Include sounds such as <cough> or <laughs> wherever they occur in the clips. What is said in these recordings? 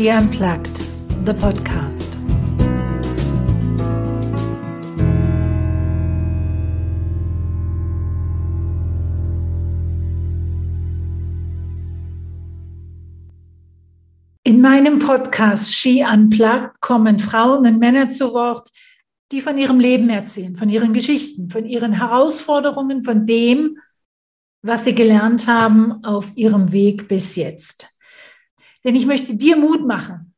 She Unplugged, the podcast. In meinem Podcast She Unplugged kommen Frauen und Männer zu Wort, die von ihrem Leben erzählen, von ihren Geschichten, von ihren Herausforderungen, von dem, was sie gelernt haben auf ihrem Weg bis jetzt. Denn ich möchte dir Mut machen.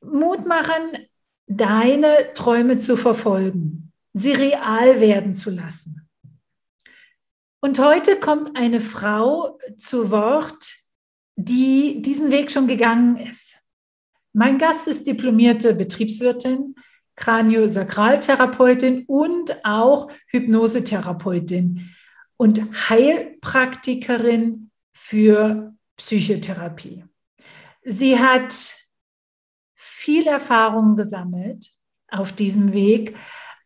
Mut machen, deine Träume zu verfolgen, sie real werden zu lassen. Und heute kommt eine Frau zu Wort, die diesen Weg schon gegangen ist. Mein Gast ist diplomierte Betriebswirtin, Kraniosakraltherapeutin und auch Hypnosetherapeutin und Heilpraktikerin für Psychotherapie. Sie hat viel Erfahrung gesammelt auf diesem Weg,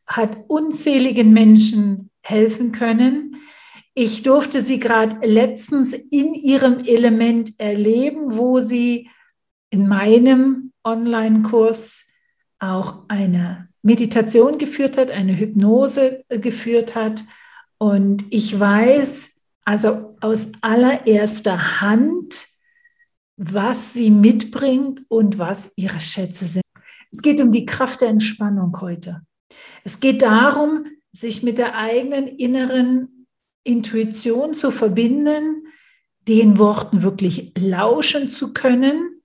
hat unzähligen Menschen helfen können. Ich durfte sie gerade letztens in ihrem Element erleben, wo sie in meinem Online-Kurs auch eine Meditation geführt hat, eine Hypnose geführt hat. Und ich weiß also aus allererster Hand, was sie mitbringt und was ihre Schätze sind. Es geht um die Kraft der Entspannung heute. Es geht darum, sich mit der eigenen inneren Intuition zu verbinden, den Worten wirklich lauschen zu können,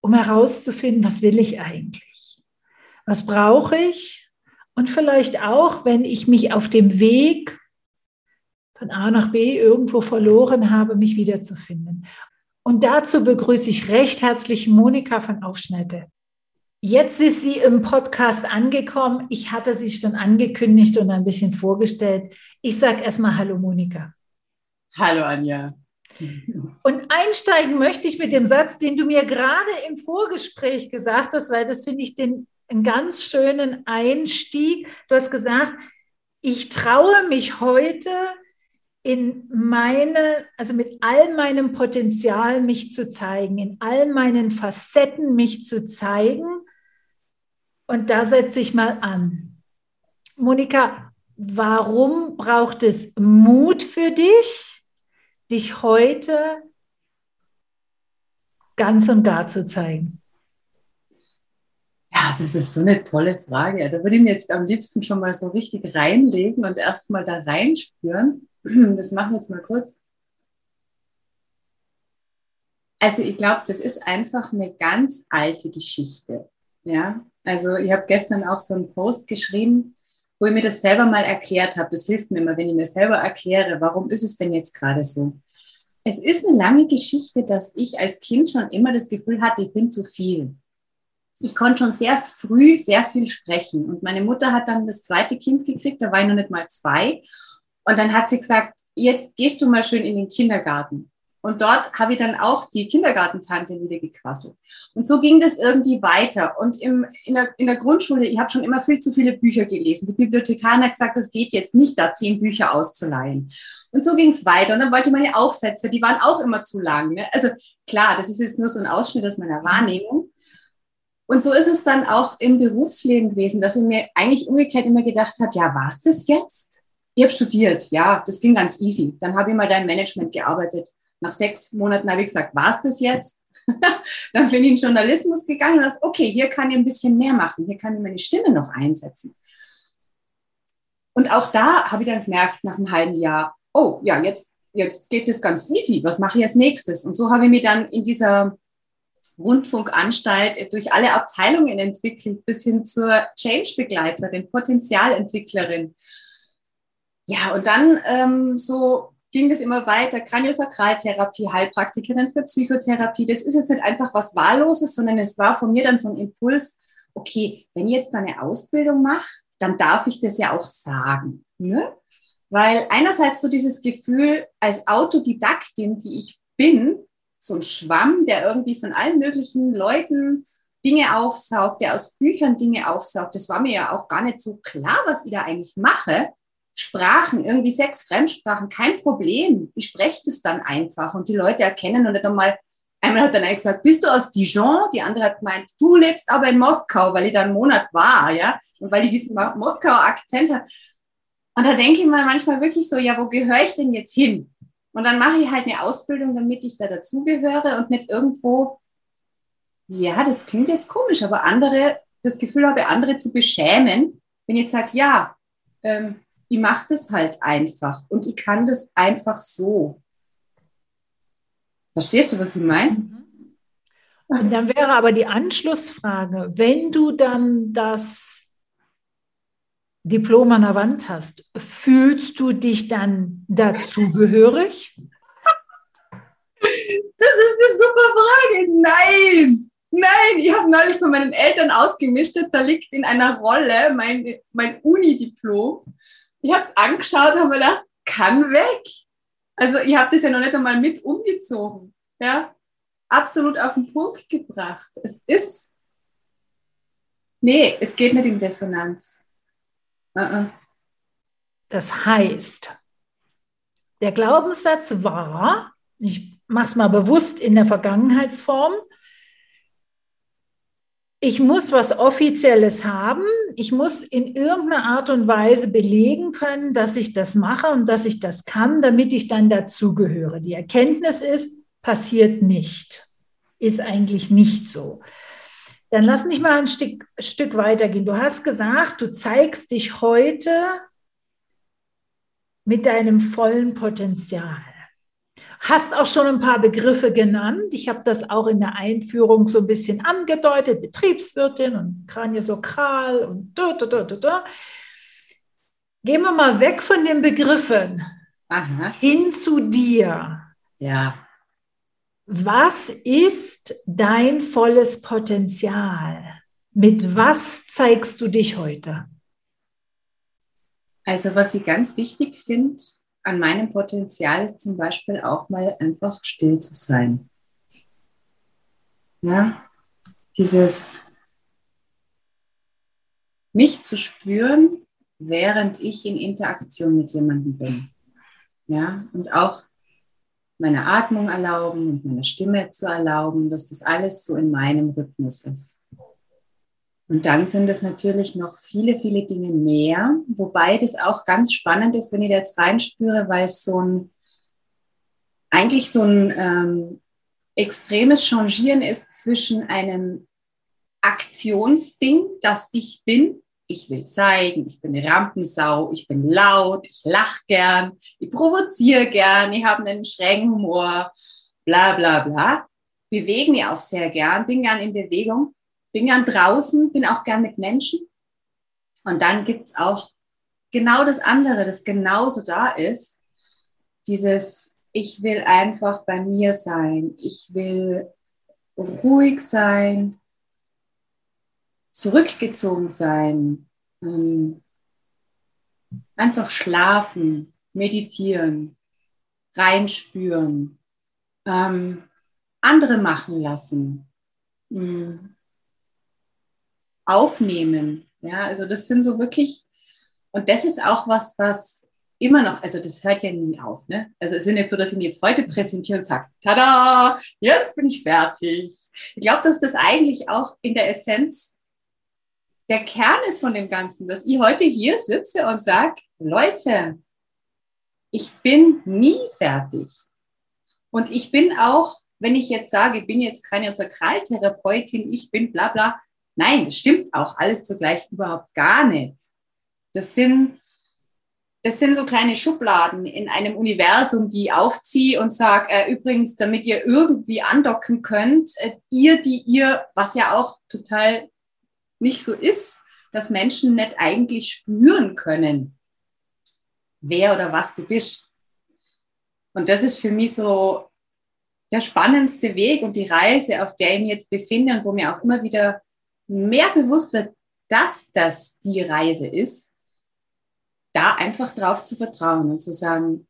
um herauszufinden, was will ich eigentlich? Was brauche ich? Und vielleicht auch, wenn ich mich auf dem Weg von A nach B irgendwo verloren habe, mich wiederzufinden. Und dazu begrüße ich recht herzlich Monika von Aufschnitte. Jetzt ist sie im Podcast angekommen. Ich hatte sie schon angekündigt und ein bisschen vorgestellt. Ich sage erstmal Hallo Monika. Hallo Anja. Und einsteigen möchte ich mit dem Satz, den du mir gerade im Vorgespräch gesagt hast, weil das finde ich den, einen ganz schönen Einstieg. Du hast gesagt, ich traue mich heute in meine, also mit all meinem Potenzial mich zu zeigen, in all meinen Facetten mich zu zeigen. Und da setze ich mal an. Monika, warum braucht es Mut für dich, dich heute ganz und gar zu zeigen? Ja, das ist so eine tolle Frage. Da würde ich mir jetzt am liebsten schon mal so richtig reinlegen und erst mal da reinspüren. <clears throat> Das mache ich jetzt mal kurz. Also ich glaube, das ist einfach eine ganz alte Geschichte. Ja, also ich habe gestern auch so einen Post geschrieben, wo ich mir das selber mal erklärt habe. Das hilft mir immer, wenn ich mir selber erkläre, warum ist es denn jetzt gerade so? Es ist eine lange Geschichte, dass ich als Kind schon immer das Gefühl hatte, ich bin zu viel. Ich konnte schon sehr früh sehr viel sprechen. Und meine Mutter hat dann das zweite Kind gekriegt, da war ich noch nicht mal zwei. Und dann hat sie gesagt, jetzt gehst du mal schön in den Kindergarten. Und dort habe ich dann auch die Kindergartentante wieder gequasselt. Und so ging das irgendwie weiter. Und im, in, der, in der Grundschule, ich habe schon immer viel zu viele Bücher gelesen. Die Bibliothekarin hat gesagt, es geht jetzt nicht, da zehn Bücher auszuleihen. Und so ging es weiter. Und dann wollte meine Aufsätze, die waren auch immer zu lang. Ne? Also klar, das ist jetzt nur so ein Ausschnitt aus meiner Wahrnehmung. Und so ist es dann auch im Berufsleben gewesen, dass ich mir eigentlich umgekehrt immer gedacht habe, ja, war es das jetzt? Ich habe studiert, ja, das ging ganz easy. Dann habe ich mal da im Management gearbeitet. Nach sechs Monaten habe ich gesagt, war es das jetzt? <laughs> dann bin ich in Journalismus gegangen und dachte, okay, hier kann ich ein bisschen mehr machen, hier kann ich meine Stimme noch einsetzen. Und auch da habe ich dann gemerkt, nach einem halben Jahr, oh ja, jetzt, jetzt geht das ganz easy, was mache ich als nächstes? Und so habe ich mich dann in dieser Rundfunkanstalt durch alle Abteilungen entwickelt, bis hin zur Change-Begleiterin, Potenzialentwicklerin. Ja, und dann ähm, so ging das immer weiter. Kraniosakraltherapie, Heilpraktikerin für Psychotherapie. Das ist jetzt nicht einfach was Wahlloses, sondern es war von mir dann so ein Impuls, okay, wenn ich jetzt eine Ausbildung mache, dann darf ich das ja auch sagen. Ne? Weil einerseits so dieses Gefühl, als Autodidaktin, die ich bin, so ein Schwamm, der irgendwie von allen möglichen Leuten Dinge aufsaugt, der aus Büchern Dinge aufsaugt. Das war mir ja auch gar nicht so klar, was ich da eigentlich mache. Sprachen, irgendwie sechs Fremdsprachen, kein Problem. Ich spreche das dann einfach und die Leute erkennen und nicht einmal Einmal hat dann einer gesagt, bist du aus Dijon? Die andere hat gemeint, du lebst aber in Moskau, weil ich da einen Monat war, ja, und weil ich diesen Moskauer Akzent habe. Und da denke ich mal manchmal wirklich so, ja, wo gehöre ich denn jetzt hin? Und dann mache ich halt eine Ausbildung, damit ich da dazugehöre und nicht irgendwo, ja, das klingt jetzt komisch, aber andere, das Gefühl habe, andere zu beschämen, wenn ich jetzt sage, ja, ähm, ich mache das halt einfach und ich kann das einfach so. Verstehst du, was ich meine? Mhm. Und dann wäre aber die Anschlussfrage, wenn du dann das Diplom an der Wand hast, fühlst du dich dann dazugehörig? Das ist eine super Frage. Nein, nein, ich habe neulich von meinen Eltern ausgemischt, da liegt in einer Rolle mein, mein Uni-Diplom. Ich habe es angeschaut und habe mir gedacht, kann weg. Also ich habe das ja noch nicht einmal mit umgezogen. Ja, absolut auf den Punkt gebracht. Es ist, nee, es geht nicht in Resonanz. Uh-uh. Das heißt, der Glaubenssatz war, ich mache es mal bewusst in der Vergangenheitsform, ich muss was Offizielles haben, ich muss in irgendeiner Art und Weise belegen können, dass ich das mache und dass ich das kann, damit ich dann dazugehöre. Die Erkenntnis ist, passiert nicht, ist eigentlich nicht so. Dann lass mich mal ein Stück, Stück weitergehen. Du hast gesagt, du zeigst dich heute mit deinem vollen Potenzial. Hast auch schon ein paar Begriffe genannt. Ich habe das auch in der Einführung so ein bisschen angedeutet. Betriebswirtin und Kraniosakral und da, da, da, da, da. Gehen wir mal weg von den Begriffen Aha. hin zu dir. Ja. Was ist dein volles Potenzial? Mit was zeigst du dich heute? Also was ich ganz wichtig finde an meinem Potenzial ist zum Beispiel auch mal einfach still zu sein. Ja, dieses mich zu spüren, während ich in Interaktion mit jemandem bin. Ja, und auch meine Atmung erlauben und meine Stimme zu erlauben, dass das alles so in meinem Rhythmus ist. Und dann sind es natürlich noch viele, viele Dinge mehr, wobei das auch ganz spannend ist, wenn ich da jetzt reinspüre, weil es so ein, eigentlich so ein ähm, extremes Changieren ist zwischen einem Aktionsding, das ich bin, ich will zeigen, ich bin eine Rampensau, ich bin laut, ich lache gern, ich provoziere gern, ich habe einen schrägen Humor, bla bla bla. Bewege mich auch sehr gern, bin gern in Bewegung, bin gern draußen, bin auch gern mit Menschen. Und dann gibt es auch genau das andere, das genauso da ist. Dieses, ich will einfach bei mir sein, ich will ruhig sein, zurückgezogen sein, ähm, einfach schlafen, meditieren, reinspüren, ähm, andere machen lassen, ähm, aufnehmen. Ja, also das sind so wirklich, und das ist auch was, was immer noch, also das hört ja nie auf. Ne? Also es ist nicht so, dass ich mir jetzt heute präsentiere und sage, tada, jetzt bin ich fertig. Ich glaube, dass das eigentlich auch in der Essenz der Kern ist von dem Ganzen, dass ich heute hier sitze und sage, Leute, ich bin nie fertig. Und ich bin auch, wenn ich jetzt sage, ich bin jetzt keine Sakraltherapeutin, ich bin bla bla. Nein, das stimmt auch alles zugleich überhaupt gar nicht. Das sind, das sind so kleine Schubladen in einem Universum, die ich aufziehe und sage, äh, übrigens, damit ihr irgendwie andocken könnt, äh, ihr, die ihr, was ja auch total nicht so ist, dass Menschen nicht eigentlich spüren können, wer oder was du bist. Und das ist für mich so der spannendste Weg und die Reise, auf der ich mich jetzt befinde und wo mir auch immer wieder mehr bewusst wird, dass das die Reise ist, da einfach drauf zu vertrauen und zu sagen,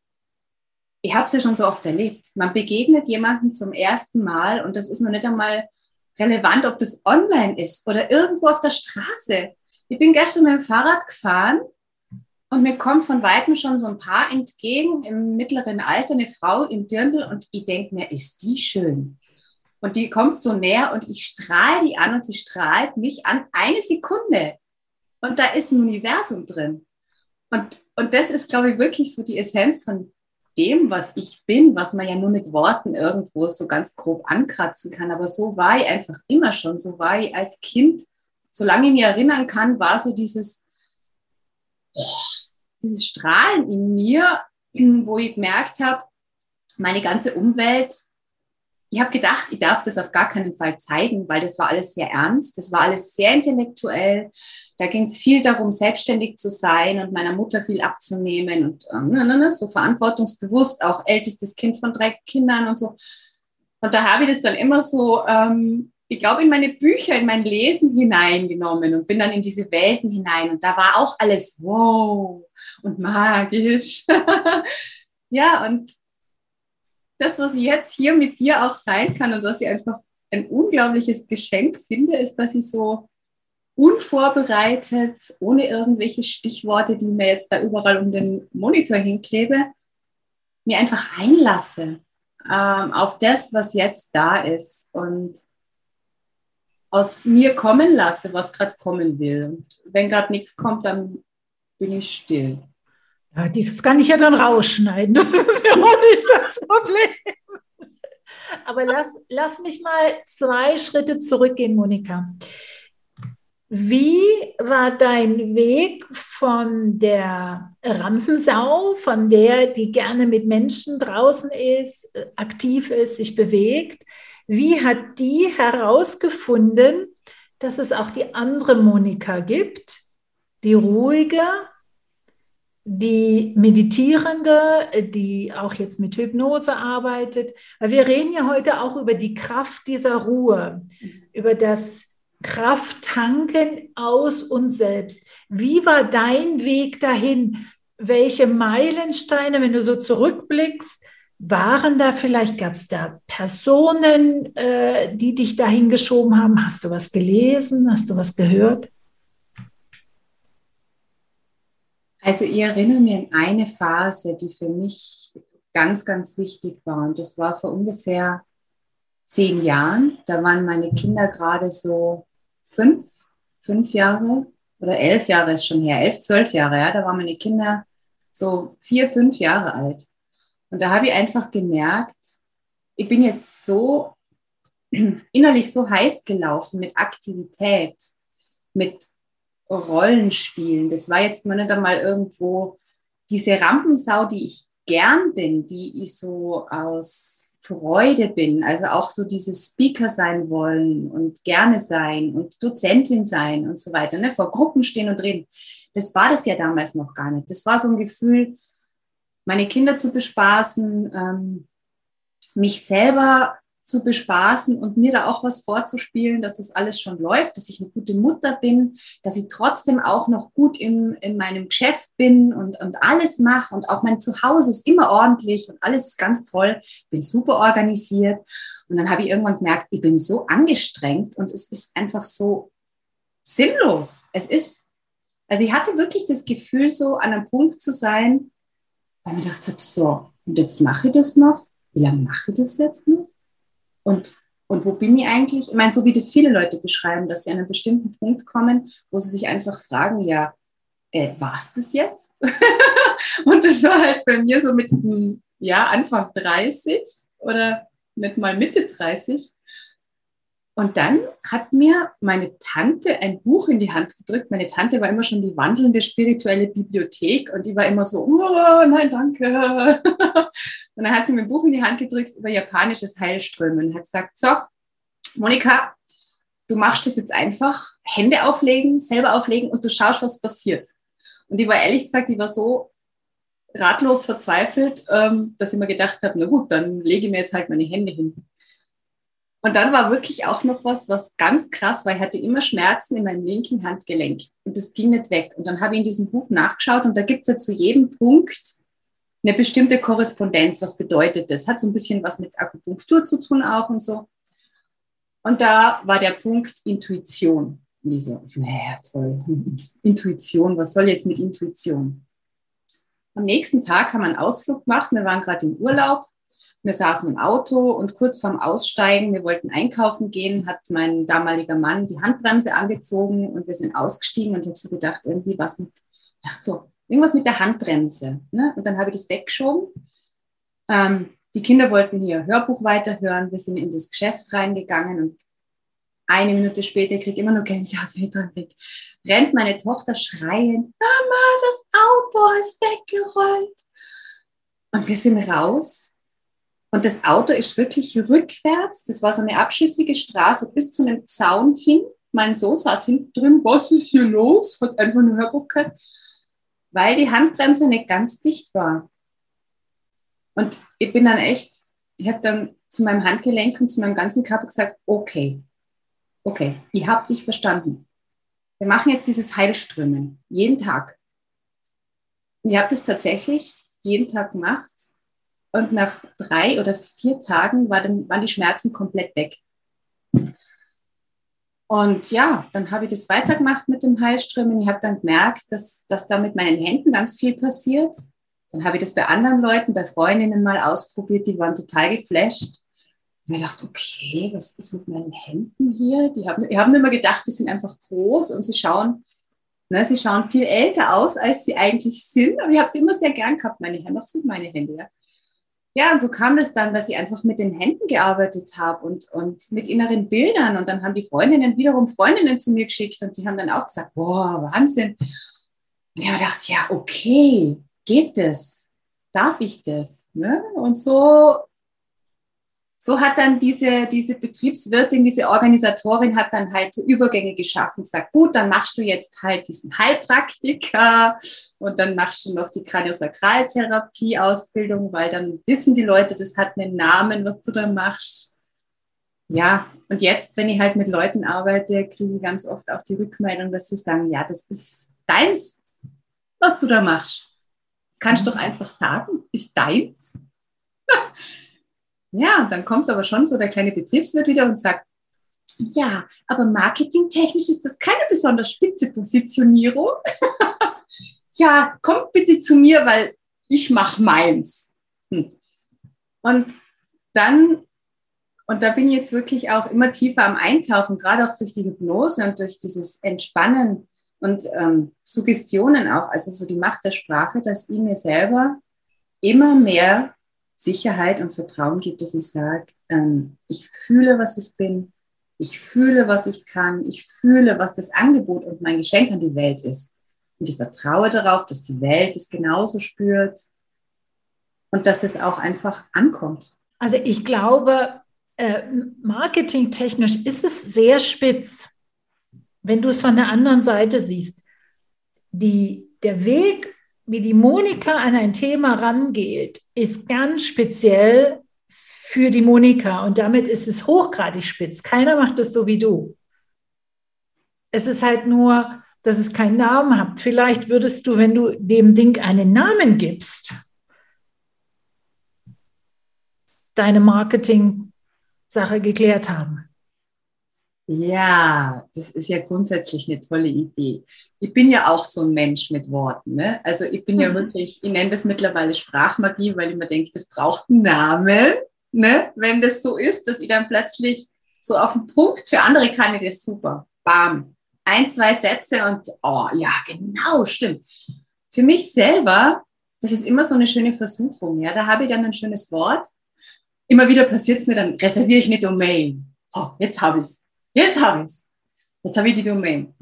ich habe es ja schon so oft erlebt. Man begegnet jemandem zum ersten Mal und das ist noch nicht einmal relevant, ob das online ist oder irgendwo auf der Straße. Ich bin gestern mit dem Fahrrad gefahren und mir kommt von weitem schon so ein Paar entgegen im mittleren Alter, eine Frau in Dirndl und ich denke mir, ist die schön. Und die kommt so näher und ich strahle die an und sie strahlt mich an eine Sekunde. Und da ist ein Universum drin. Und, und das ist, glaube ich, wirklich so die Essenz von dem, was ich bin, was man ja nur mit Worten irgendwo so ganz grob ankratzen kann. Aber so war ich einfach immer schon. So war ich als Kind, solange ich mich erinnern kann, war so dieses, oh, dieses Strahlen in mir, wo ich gemerkt habe, meine ganze Umwelt ich habe gedacht, ich darf das auf gar keinen Fall zeigen, weil das war alles sehr ernst, das war alles sehr intellektuell. Da ging es viel darum, selbstständig zu sein und meiner Mutter viel abzunehmen und ähm, ne, ne, ne, so verantwortungsbewusst, auch ältestes Kind von drei Kindern und so. Und da habe ich das dann immer so, ähm, ich glaube, in meine Bücher, in mein Lesen hineingenommen und bin dann in diese Welten hinein. Und da war auch alles wow und magisch. <laughs> ja, und das, was ich jetzt hier mit dir auch sein kann und was ich einfach ein unglaubliches Geschenk finde, ist, dass ich so unvorbereitet, ohne irgendwelche Stichworte, die mir jetzt da überall um den Monitor hinklebe, mir einfach einlasse ähm, auf das, was jetzt da ist und aus mir kommen lasse, was gerade kommen will. Und wenn gerade nichts kommt, dann bin ich still. Ja, das kann ich ja dann rausschneiden. Das ist ja auch nicht das Problem. Aber lass, lass mich mal zwei Schritte zurückgehen, Monika. Wie war dein Weg von der Rampensau, von der, die gerne mit Menschen draußen ist, aktiv ist, sich bewegt? Wie hat die herausgefunden, dass es auch die andere Monika gibt, die ruhige, die Meditierende, die auch jetzt mit Hypnose arbeitet. Wir reden ja heute auch über die Kraft dieser Ruhe, über das Krafttanken aus uns selbst. Wie war dein Weg dahin? Welche Meilensteine, wenn du so zurückblickst, waren da vielleicht, gab es da Personen, äh, die dich dahin geschoben haben? Hast du was gelesen? Hast du was gehört? Also ich erinnere mich an eine Phase, die für mich ganz, ganz wichtig war. Und das war vor ungefähr zehn Jahren. Da waren meine Kinder gerade so fünf, fünf Jahre oder elf Jahre ist schon her, elf, zwölf Jahre, ja. Da waren meine Kinder so vier, fünf Jahre alt. Und da habe ich einfach gemerkt, ich bin jetzt so <clears throat> innerlich so heiß gelaufen mit Aktivität, mit Rollenspielen. Das war jetzt nur nicht einmal irgendwo diese Rampensau, die ich gern bin, die ich so aus Freude bin, also auch so dieses Speaker sein wollen und gerne sein und Dozentin sein und so weiter, ne? vor Gruppen stehen und reden. Das war das ja damals noch gar nicht. Das war so ein Gefühl, meine Kinder zu bespaßen, ähm, mich selber zu bespaßen und mir da auch was vorzuspielen, dass das alles schon läuft, dass ich eine gute Mutter bin, dass ich trotzdem auch noch gut im, in meinem Geschäft bin und, und alles mache und auch mein Zuhause ist immer ordentlich und alles ist ganz toll, bin super organisiert. Und dann habe ich irgendwann gemerkt, ich bin so angestrengt und es ist einfach so sinnlos. Es ist, also ich hatte wirklich das Gefühl, so an einem Punkt zu sein, weil ich mir gedacht habe, so, und jetzt mache ich das noch? Wie lange mache ich das jetzt noch? Und, und wo bin ich eigentlich? Ich meine, so wie das viele Leute beschreiben, dass sie an einen bestimmten Punkt kommen, wo sie sich einfach fragen, ja, äh, war es das jetzt? <laughs> und das war halt bei mir so mit, ja, Anfang 30 oder nicht mal Mitte 30. Und dann hat mir meine Tante ein Buch in die Hand gedrückt. Meine Tante war immer schon die wandelnde spirituelle Bibliothek und die war immer so, oh, nein, danke. <laughs> Und dann hat sie mir ein Buch in die Hand gedrückt über japanisches Heilströmen und hat gesagt, so, Monika, du machst das jetzt einfach, Hände auflegen, selber auflegen und du schaust, was passiert. Und ich war ehrlich gesagt, ich war so ratlos verzweifelt, ähm, dass ich mir gedacht habe, na gut, dann lege ich mir jetzt halt meine Hände hin. Und dann war wirklich auch noch was, was ganz krass war. Ich hatte immer Schmerzen in meinem linken Handgelenk und das ging nicht weg. Und dann habe ich in diesem Buch nachgeschaut und da gibt es ja zu jedem Punkt eine bestimmte Korrespondenz. Was bedeutet das? Hat so ein bisschen was mit Akupunktur zu tun auch und so. Und da war der Punkt Intuition. Und ich so, naja, toll, <laughs> Intuition, was soll jetzt mit Intuition? Am nächsten Tag haben wir einen Ausflug gemacht, wir waren gerade im Urlaub wir saßen im Auto und kurz vorm Aussteigen, wir wollten einkaufen gehen, hat mein damaliger Mann die Handbremse angezogen und wir sind ausgestiegen und ich habe so gedacht, irgendwie was mit, dachte so, irgendwas mit der Handbremse. Ne? Und dann habe ich das weggeschoben. Ähm, die Kinder wollten hier Hörbuch weiterhören, wir sind in das Geschäft reingegangen und eine Minute später kriege ich immer nur Gänsehaut dran weg. Rennt meine Tochter schreiend, Mama, das Auto ist weggerollt. Und wir sind raus und das Auto ist wirklich rückwärts. Das war so eine abschüssige Straße bis zu einem Zaun hin. Mein Sohn saß hinten drin, was ist hier los? Hat einfach nur Hörbuch gehört, weil die Handbremse nicht ganz dicht war. Und ich bin dann echt, ich habe dann zu meinem Handgelenk und zu meinem ganzen Körper gesagt, okay, okay, ich habe dich verstanden. Wir machen jetzt dieses Heilströmen, jeden Tag. Und ich habe das tatsächlich jeden Tag gemacht und nach drei oder vier Tagen war dann, waren die Schmerzen komplett weg. Und ja, dann habe ich das weitergemacht mit dem Heilströmen. Ich habe dann gemerkt, dass, dass da mit meinen Händen ganz viel passiert. Dann habe ich das bei anderen Leuten, bei Freundinnen mal ausprobiert, die waren total geflasht. Und mir gedacht, okay, was ist mit meinen Händen hier? Die haben, ich habe immer gedacht, die sind einfach groß und sie schauen, ne, sie schauen viel älter aus, als sie eigentlich sind. Aber ich habe sie immer sehr gern gehabt, meine Hände. Noch sind meine Hände, ja ja, und so kam es dann, dass ich einfach mit den Händen gearbeitet habe und, und mit inneren Bildern. Und dann haben die Freundinnen wiederum Freundinnen zu mir geschickt und die haben dann auch gesagt, boah, Wahnsinn. Und ich habe gedacht, ja, okay, geht das? Darf ich das? Ne? Und so so hat dann diese, diese Betriebswirtin, diese Organisatorin hat dann halt so Übergänge geschaffen, sagt, gut, dann machst du jetzt halt diesen Heilpraktiker und dann machst du noch die Kraniosakraltherapie-Ausbildung, weil dann wissen die Leute, das hat einen Namen, was du da machst. Ja, und jetzt, wenn ich halt mit Leuten arbeite, kriege ich ganz oft auch die Rückmeldung, dass sie sagen, ja, das ist deins, was du da machst. Kannst du doch einfach sagen, ist deins. <laughs> Ja, dann kommt aber schon so der kleine Betriebswirt wieder und sagt, ja, aber marketingtechnisch ist das keine besonders spitze Positionierung. <laughs> ja, kommt bitte zu mir, weil ich mache meins. Hm. Und dann, und da bin ich jetzt wirklich auch immer tiefer am Eintauchen, gerade auch durch die Hypnose und durch dieses Entspannen und ähm, Suggestionen auch, also so die Macht der Sprache, dass ich mir selber immer mehr Sicherheit und Vertrauen gibt, dass ich sage, ähm, ich fühle, was ich bin, ich fühle, was ich kann, ich fühle, was das Angebot und mein Geschenk an die Welt ist. Und ich vertraue darauf, dass die Welt es genauso spürt und dass es auch einfach ankommt. Also ich glaube, äh, marketingtechnisch ist es sehr spitz, wenn du es von der anderen Seite siehst. Die, der Weg wie die Monika an ein Thema rangeht, ist ganz speziell für die Monika und damit ist es hochgradig spitz. Keiner macht es so wie du. Es ist halt nur, dass es keinen Namen hat. Vielleicht würdest du, wenn du dem Ding einen Namen gibst, deine Marketing-Sache geklärt haben. Ja, das ist ja grundsätzlich eine tolle Idee. Ich bin ja auch so ein Mensch mit Worten. Ne? Also ich bin ja mhm. wirklich, ich nenne das mittlerweile Sprachmagie, weil ich mir denke, das braucht einen Namen. Ne? Wenn das so ist, dass ich dann plötzlich so auf den Punkt, für andere kann ich das super. Bam. Ein, zwei Sätze und, oh ja, genau, stimmt. Für mich selber, das ist immer so eine schöne Versuchung. Ja? Da habe ich dann ein schönes Wort. Immer wieder passiert es mir, dann reserviere ich eine Domain. Oh, jetzt habe ich es Jetzt habe ich es. Jetzt habe ich die Domain.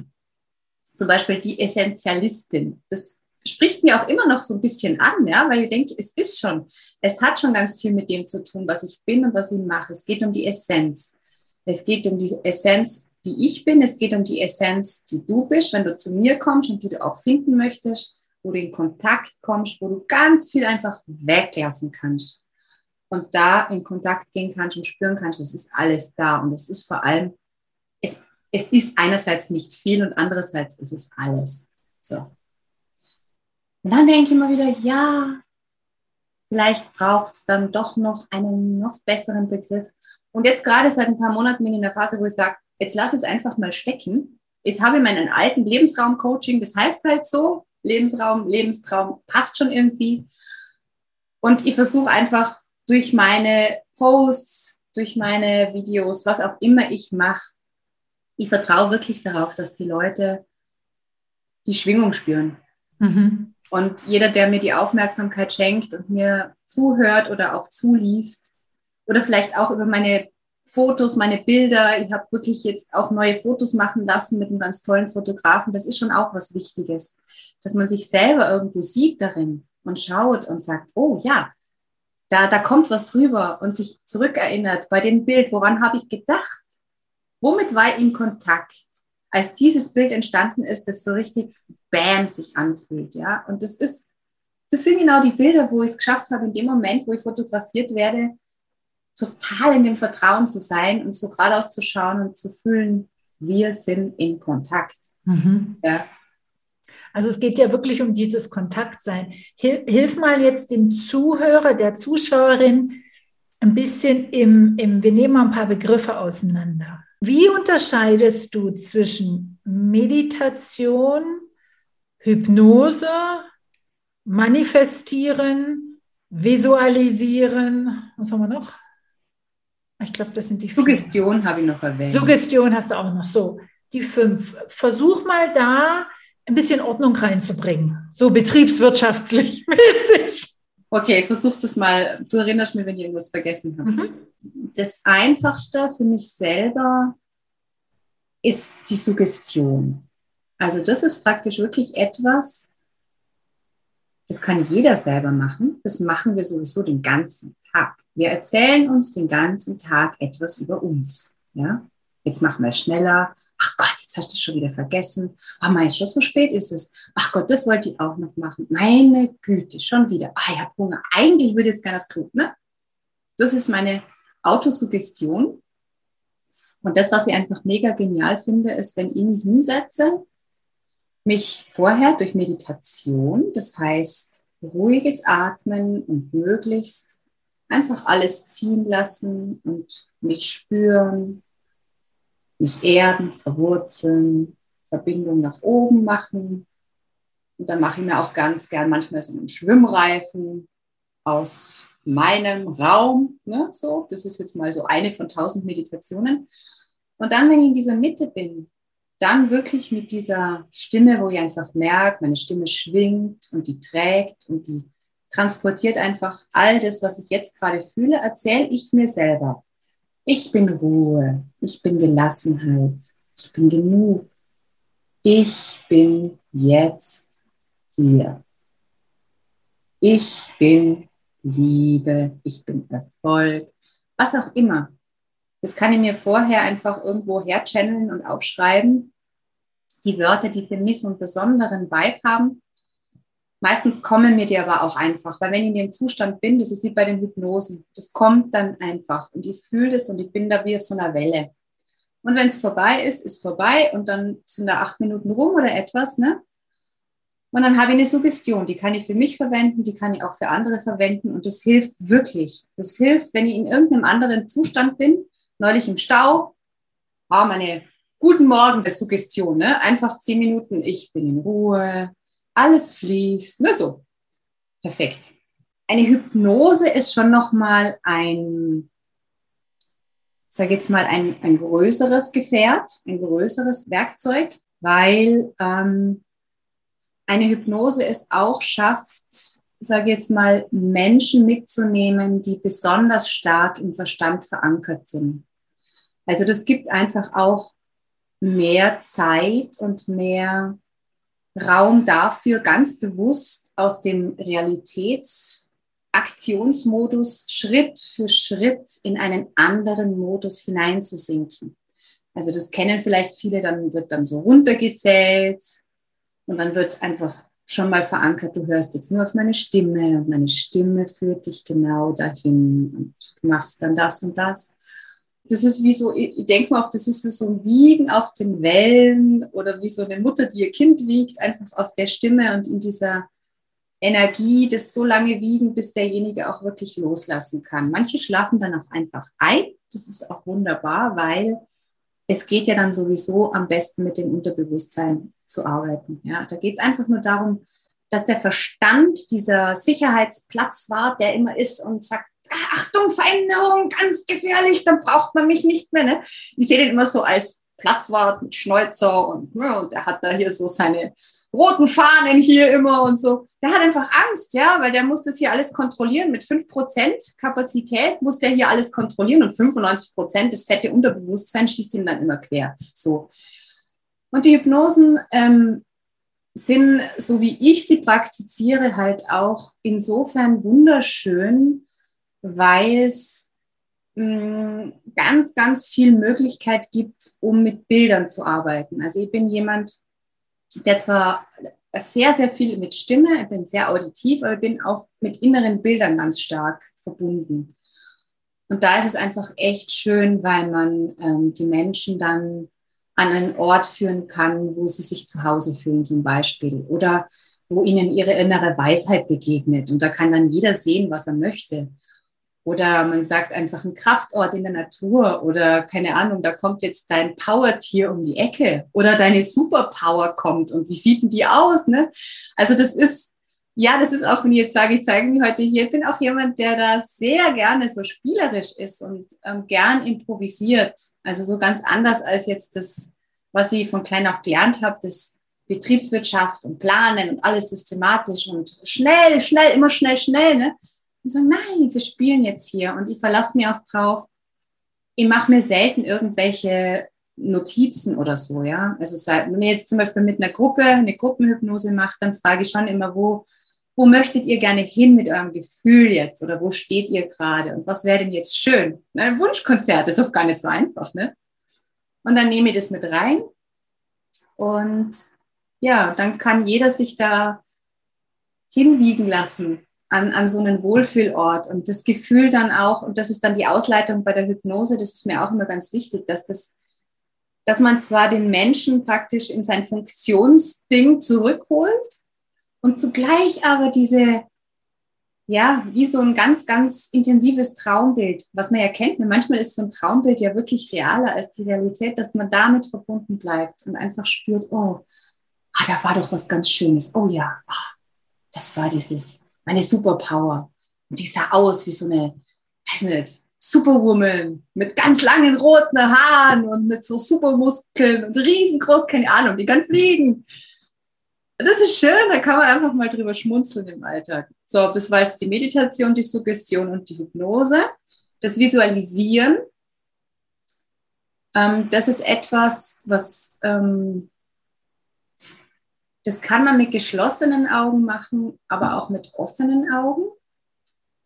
Zum Beispiel die Essentialistin. Das spricht mir auch immer noch so ein bisschen an, ja, weil ich denke, es ist schon, es hat schon ganz viel mit dem zu tun, was ich bin und was ich mache. Es geht um die Essenz. Es geht um die Essenz, die ich bin. Es geht um die Essenz, die du bist, wenn du zu mir kommst und die du auch finden möchtest, wo du in Kontakt kommst, wo du ganz viel einfach weglassen kannst. Und da in Kontakt gehen kannst und spüren kannst, das ist alles da. Und es ist vor allem es, es ist einerseits nicht viel und andererseits ist es alles. So. Und dann denke ich immer wieder, ja, vielleicht braucht es dann doch noch einen noch besseren Begriff. Und jetzt gerade seit ein paar Monaten bin ich in der Phase, wo ich sage, jetzt lass es einfach mal stecken. Ich habe meinen alten Lebensraum-Coaching, das heißt halt so, Lebensraum, Lebenstraum, passt schon irgendwie. Und ich versuche einfach durch meine Posts, durch meine Videos, was auch immer ich mache, ich vertraue wirklich darauf, dass die Leute die Schwingung spüren. Mhm. Und jeder, der mir die Aufmerksamkeit schenkt und mir zuhört oder auch zuliest oder vielleicht auch über meine Fotos, meine Bilder, ich habe wirklich jetzt auch neue Fotos machen lassen mit einem ganz tollen Fotografen, das ist schon auch was Wichtiges, dass man sich selber irgendwo sieht darin und schaut und sagt, oh ja, da, da kommt was rüber und sich zurückerinnert bei dem Bild, woran habe ich gedacht? Womit war ich in Kontakt, als dieses Bild entstanden ist, das so richtig bam sich anfühlt, ja? Und das ist, das sind genau die Bilder, wo ich es geschafft habe, in dem Moment, wo ich fotografiert werde, total in dem Vertrauen zu sein und so geradeaus zu schauen und zu fühlen, wir sind in Kontakt. Mhm. Ja. Also es geht ja wirklich um dieses Kontaktsein. Hilf mal jetzt dem Zuhörer, der Zuschauerin ein bisschen im, im, wir nehmen mal ein paar Begriffe auseinander. Wie unterscheidest du zwischen Meditation, Hypnose, Manifestieren, Visualisieren, was haben wir noch? Ich glaube, das sind die Suggestion habe ich noch erwähnt. Suggestion hast du auch noch. So, die fünf. Versuch mal da ein bisschen Ordnung reinzubringen, so betriebswirtschaftlich <laughs> mäßig. Okay, ich versuche das mal. Du erinnerst mich, wenn ich irgendwas vergessen habe. Mhm. Das Einfachste für mich selber ist die Suggestion. Also das ist praktisch wirklich etwas, das kann jeder selber machen. Das machen wir sowieso den ganzen Tag. Wir erzählen uns den ganzen Tag etwas über uns. Ja? Jetzt machen wir es schneller. Ach Gott, jetzt hast du schon wieder vergessen. Ach, mein, schon so spät ist es. Ach Gott, das wollte ich auch noch machen. Meine Güte, schon wieder. Ah, ich habe Hunger. Eigentlich würde ich jetzt gerne das Klo. Ne? Das ist meine Autosuggestion. Und das, was ich einfach mega genial finde, ist, wenn ich mich hinsetze mich vorher durch Meditation, das heißt ruhiges Atmen und möglichst einfach alles ziehen lassen und mich spüren, mich erden, verwurzeln, Verbindung nach oben machen. Und dann mache ich mir auch ganz gern manchmal so einen Schwimmreifen aus meinem Raum. Ne? So, das ist jetzt mal so eine von tausend Meditationen. Und dann, wenn ich in dieser Mitte bin, dann wirklich mit dieser Stimme, wo ich einfach merke, meine Stimme schwingt und die trägt und die transportiert einfach all das, was ich jetzt gerade fühle, erzähle ich mir selber. Ich bin Ruhe, ich bin Gelassenheit, ich bin genug. Ich bin jetzt hier. Ich bin Liebe, ich bin Erfolg, was auch immer. Das kann ich mir vorher einfach irgendwo herchanneln und aufschreiben die Wörter, die für mich so einen besonderen Vibe haben. Meistens kommen mir die aber auch einfach, weil wenn ich in dem Zustand bin, das ist wie bei den Hypnosen, das kommt dann einfach und ich fühle das und ich bin da wie auf so einer Welle. Und wenn es vorbei ist, ist vorbei und dann sind da acht Minuten rum oder etwas, ne? Und dann habe ich eine Suggestion, die kann ich für mich verwenden, die kann ich auch für andere verwenden und das hilft wirklich. Das hilft, wenn ich in irgendeinem anderen Zustand bin, neulich im Stau, ah, meine Guten Morgen der Suggestion, ne? Einfach zehn Minuten, ich bin in Ruhe, alles fließt, ne? So. Perfekt. Eine Hypnose ist schon nochmal ein, sage jetzt mal, ein, ein größeres Gefährt, ein größeres Werkzeug, weil ähm, eine Hypnose es auch schafft, sage jetzt mal, Menschen mitzunehmen, die besonders stark im Verstand verankert sind. Also das gibt einfach auch mehr Zeit und mehr Raum dafür, ganz bewusst aus dem Realitätsaktionsmodus Schritt für Schritt in einen anderen Modus hineinzusinken. Also das kennen vielleicht viele, dann wird dann so runtergezählt und dann wird einfach schon mal verankert, du hörst jetzt nur auf meine Stimme und meine Stimme führt dich genau dahin und machst dann das und das das ist wie so, ich denke mal, das ist wie so ein Wiegen auf den Wellen oder wie so eine Mutter, die ihr Kind wiegt, einfach auf der Stimme und in dieser Energie, das so lange wiegen, bis derjenige auch wirklich loslassen kann. Manche schlafen dann auch einfach ein. Das ist auch wunderbar, weil es geht ja dann sowieso am besten mit dem Unterbewusstsein zu arbeiten. Ja, da geht es einfach nur darum, dass der Verstand dieser Sicherheitsplatz war, der immer ist und sagt, Achtung, Veränderung, ganz gefährlich, dann braucht man mich nicht mehr. Ne? Ich sehe den immer so als Platzwart mit Schnäuzer und, ne, und der hat da hier so seine roten Fahnen hier immer und so. Der hat einfach Angst, ja, weil der muss das hier alles kontrollieren. Mit 5% Kapazität muss der hier alles kontrollieren und 95% das fette Unterbewusstsein schießt ihm dann immer quer. So. Und die Hypnosen ähm, sind, so wie ich sie praktiziere, halt auch insofern wunderschön, weil es mm, ganz, ganz viel Möglichkeit gibt, um mit Bildern zu arbeiten. Also ich bin jemand, der zwar sehr, sehr viel mit Stimme, ich bin sehr auditiv, aber ich bin auch mit inneren Bildern ganz stark verbunden. Und da ist es einfach echt schön, weil man ähm, die Menschen dann an einen Ort führen kann, wo sie sich zu Hause fühlen zum Beispiel oder wo ihnen ihre innere Weisheit begegnet. Und da kann dann jeder sehen, was er möchte. Oder man sagt einfach ein Kraftort in der Natur oder keine Ahnung, da kommt jetzt dein Powertier um die Ecke oder deine Superpower kommt und wie sieht denn die aus? Ne? Also das ist, ja, das ist auch, wenn ich jetzt sage, ich zeige mich heute hier, ich bin auch jemand, der da sehr gerne so spielerisch ist und ähm, gern improvisiert. Also so ganz anders als jetzt das, was ich von klein auf gelernt habe, das Betriebswirtschaft und Planen und alles systematisch und schnell, schnell, immer schnell, schnell. Ne? Und sagen, nein, wir spielen jetzt hier. Und ich verlasse mir auch drauf, ich mache mir selten irgendwelche Notizen oder so, ja. Also wenn ihr jetzt zum Beispiel mit einer Gruppe eine Gruppenhypnose macht, dann frage ich schon immer, wo, wo möchtet ihr gerne hin mit eurem Gefühl jetzt oder wo steht ihr gerade und was wäre denn jetzt schön? Ein Wunschkonzert ist oft gar nicht so einfach, ne? Und dann nehme ich das mit rein und ja, dann kann jeder sich da hinwiegen lassen an, an so einen Wohlfühlort und das Gefühl dann auch, und das ist dann die Ausleitung bei der Hypnose, das ist mir auch immer ganz wichtig, dass das, dass man zwar den Menschen praktisch in sein Funktionsding zurückholt und zugleich aber diese, ja, wie so ein ganz, ganz intensives Traumbild, was man ja kennt. Ne, manchmal ist so ein Traumbild ja wirklich realer als die Realität, dass man damit verbunden bleibt und einfach spürt, oh, ah, da war doch was ganz Schönes. Oh ja, ah, das war dieses meine Superpower. Und die sah aus wie so eine, weiß nicht, Superwoman mit ganz langen roten Haaren und mit so Supermuskeln und riesengroß, keine Ahnung, die kann fliegen. Das ist schön, da kann man einfach mal drüber schmunzeln im Alltag. So, das war jetzt die Meditation, die Suggestion und die Hypnose. Das Visualisieren, ähm, das ist etwas, was ähm, das kann man mit geschlossenen Augen machen, aber auch mit offenen Augen.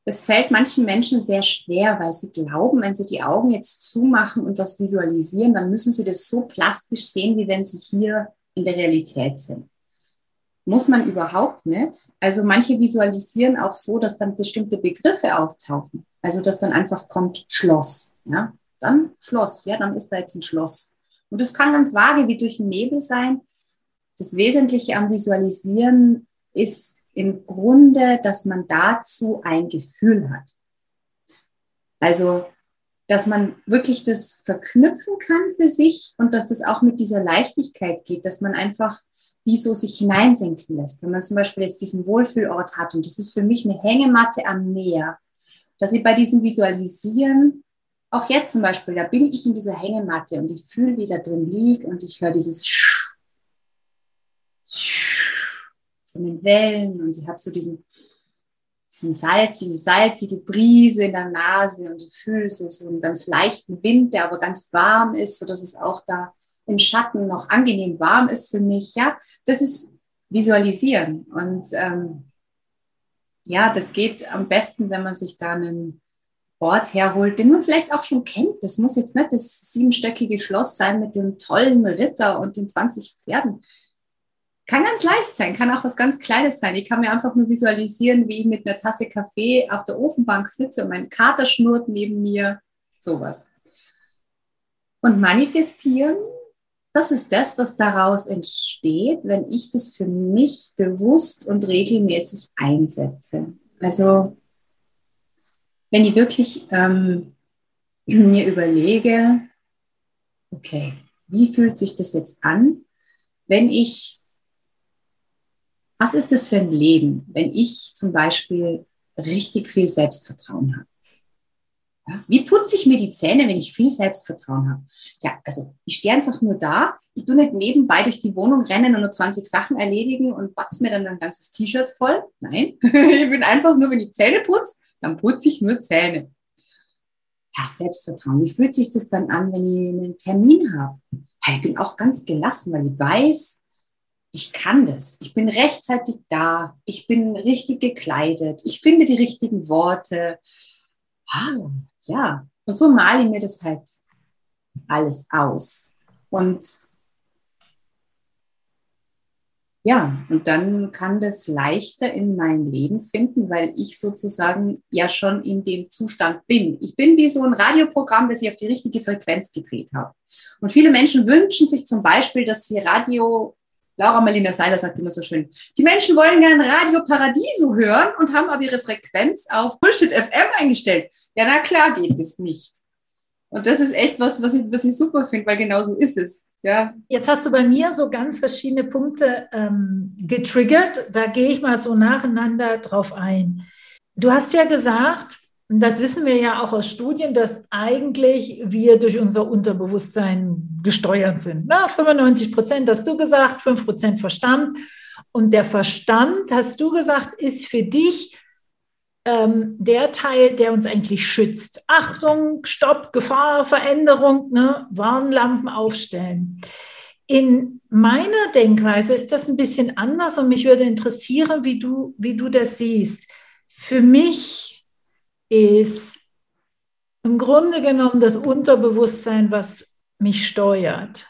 Es fällt manchen Menschen sehr schwer, weil sie glauben, wenn sie die Augen jetzt zumachen und was visualisieren, dann müssen sie das so plastisch sehen, wie wenn sie hier in der Realität sind. Muss man überhaupt nicht. Also manche visualisieren auch so, dass dann bestimmte Begriffe auftauchen. Also dass dann einfach kommt Schloss. Ja? Dann Schloss. Ja, dann ist da jetzt ein Schloss. Und das kann ganz vage wie durch den Nebel sein das Wesentliche am Visualisieren ist im Grunde, dass man dazu ein Gefühl hat. Also, dass man wirklich das verknüpfen kann für sich und dass das auch mit dieser Leichtigkeit geht, dass man einfach wie so sich hineinsinken lässt. Wenn man zum Beispiel jetzt diesen Wohlfühlort hat und das ist für mich eine Hängematte am Meer, dass ich bei diesem Visualisieren, auch jetzt zum Beispiel, da bin ich in dieser Hängematte und ich fühle, wie da drin liegt und ich höre dieses von den Wellen und ich habe so diesen, diesen salzige, salzige Brise in der Nase und ich fühle so, so einen ganz leichten Wind, der aber ganz warm ist, sodass es auch da im Schatten noch angenehm warm ist für mich. Ja, das ist Visualisieren und ähm, ja, das geht am besten, wenn man sich da einen Ort herholt, den man vielleicht auch schon kennt. Das muss jetzt nicht das siebenstöckige Schloss sein mit dem tollen Ritter und den 20 Pferden. Kann ganz leicht sein, kann auch was ganz Kleines sein. Ich kann mir einfach nur visualisieren, wie ich mit einer Tasse Kaffee auf der Ofenbank sitze und mein Kater schnurrt neben mir. Sowas. Und manifestieren, das ist das, was daraus entsteht, wenn ich das für mich bewusst und regelmäßig einsetze. Also, wenn ich wirklich ähm, <clears throat> mir überlege, okay, wie fühlt sich das jetzt an, wenn ich was ist das für ein Leben, wenn ich zum Beispiel richtig viel Selbstvertrauen habe? Ja, wie putze ich mir die Zähne, wenn ich viel Selbstvertrauen habe? Ja, also ich stehe einfach nur da, ich tue nicht nebenbei durch die Wohnung rennen und nur 20 Sachen erledigen und batz mir dann ein ganzes T-Shirt voll. Nein, <laughs> ich bin einfach nur, wenn ich Zähne putze, dann putze ich nur Zähne. Ja, Selbstvertrauen. Wie fühlt sich das dann an, wenn ich einen Termin habe? Ja, ich bin auch ganz gelassen, weil ich weiß, ich kann das. Ich bin rechtzeitig da. Ich bin richtig gekleidet. Ich finde die richtigen Worte. Ah, ja. Und so male ich mir das halt alles aus. Und ja, und dann kann das leichter in mein Leben finden, weil ich sozusagen ja schon in dem Zustand bin. Ich bin wie so ein Radioprogramm, das ich auf die richtige Frequenz gedreht habe. Und viele Menschen wünschen sich zum Beispiel, dass sie Radio, Laura Marlina Seiler sagt immer so schön, die Menschen wollen gerne Radio Paradiso hören und haben aber ihre Frequenz auf Bullshit FM eingestellt. Ja, na klar geht es nicht. Und das ist echt was, was ich, was ich super finde, weil genau so ist es. Ja. Jetzt hast du bei mir so ganz verschiedene Punkte ähm, getriggert. Da gehe ich mal so nacheinander drauf ein. Du hast ja gesagt, und das wissen wir ja auch aus Studien, dass eigentlich wir durch unser Unterbewusstsein gesteuert sind. Na, 95 Prozent hast du gesagt, 5 Prozent Verstand. Und der Verstand, hast du gesagt, ist für dich ähm, der Teil, der uns eigentlich schützt. Achtung, Stopp, Gefahr, Veränderung, ne? Warnlampen aufstellen. In meiner Denkweise ist das ein bisschen anders und mich würde interessieren, wie du, wie du das siehst. Für mich ist im Grunde genommen das Unterbewusstsein, was mich steuert.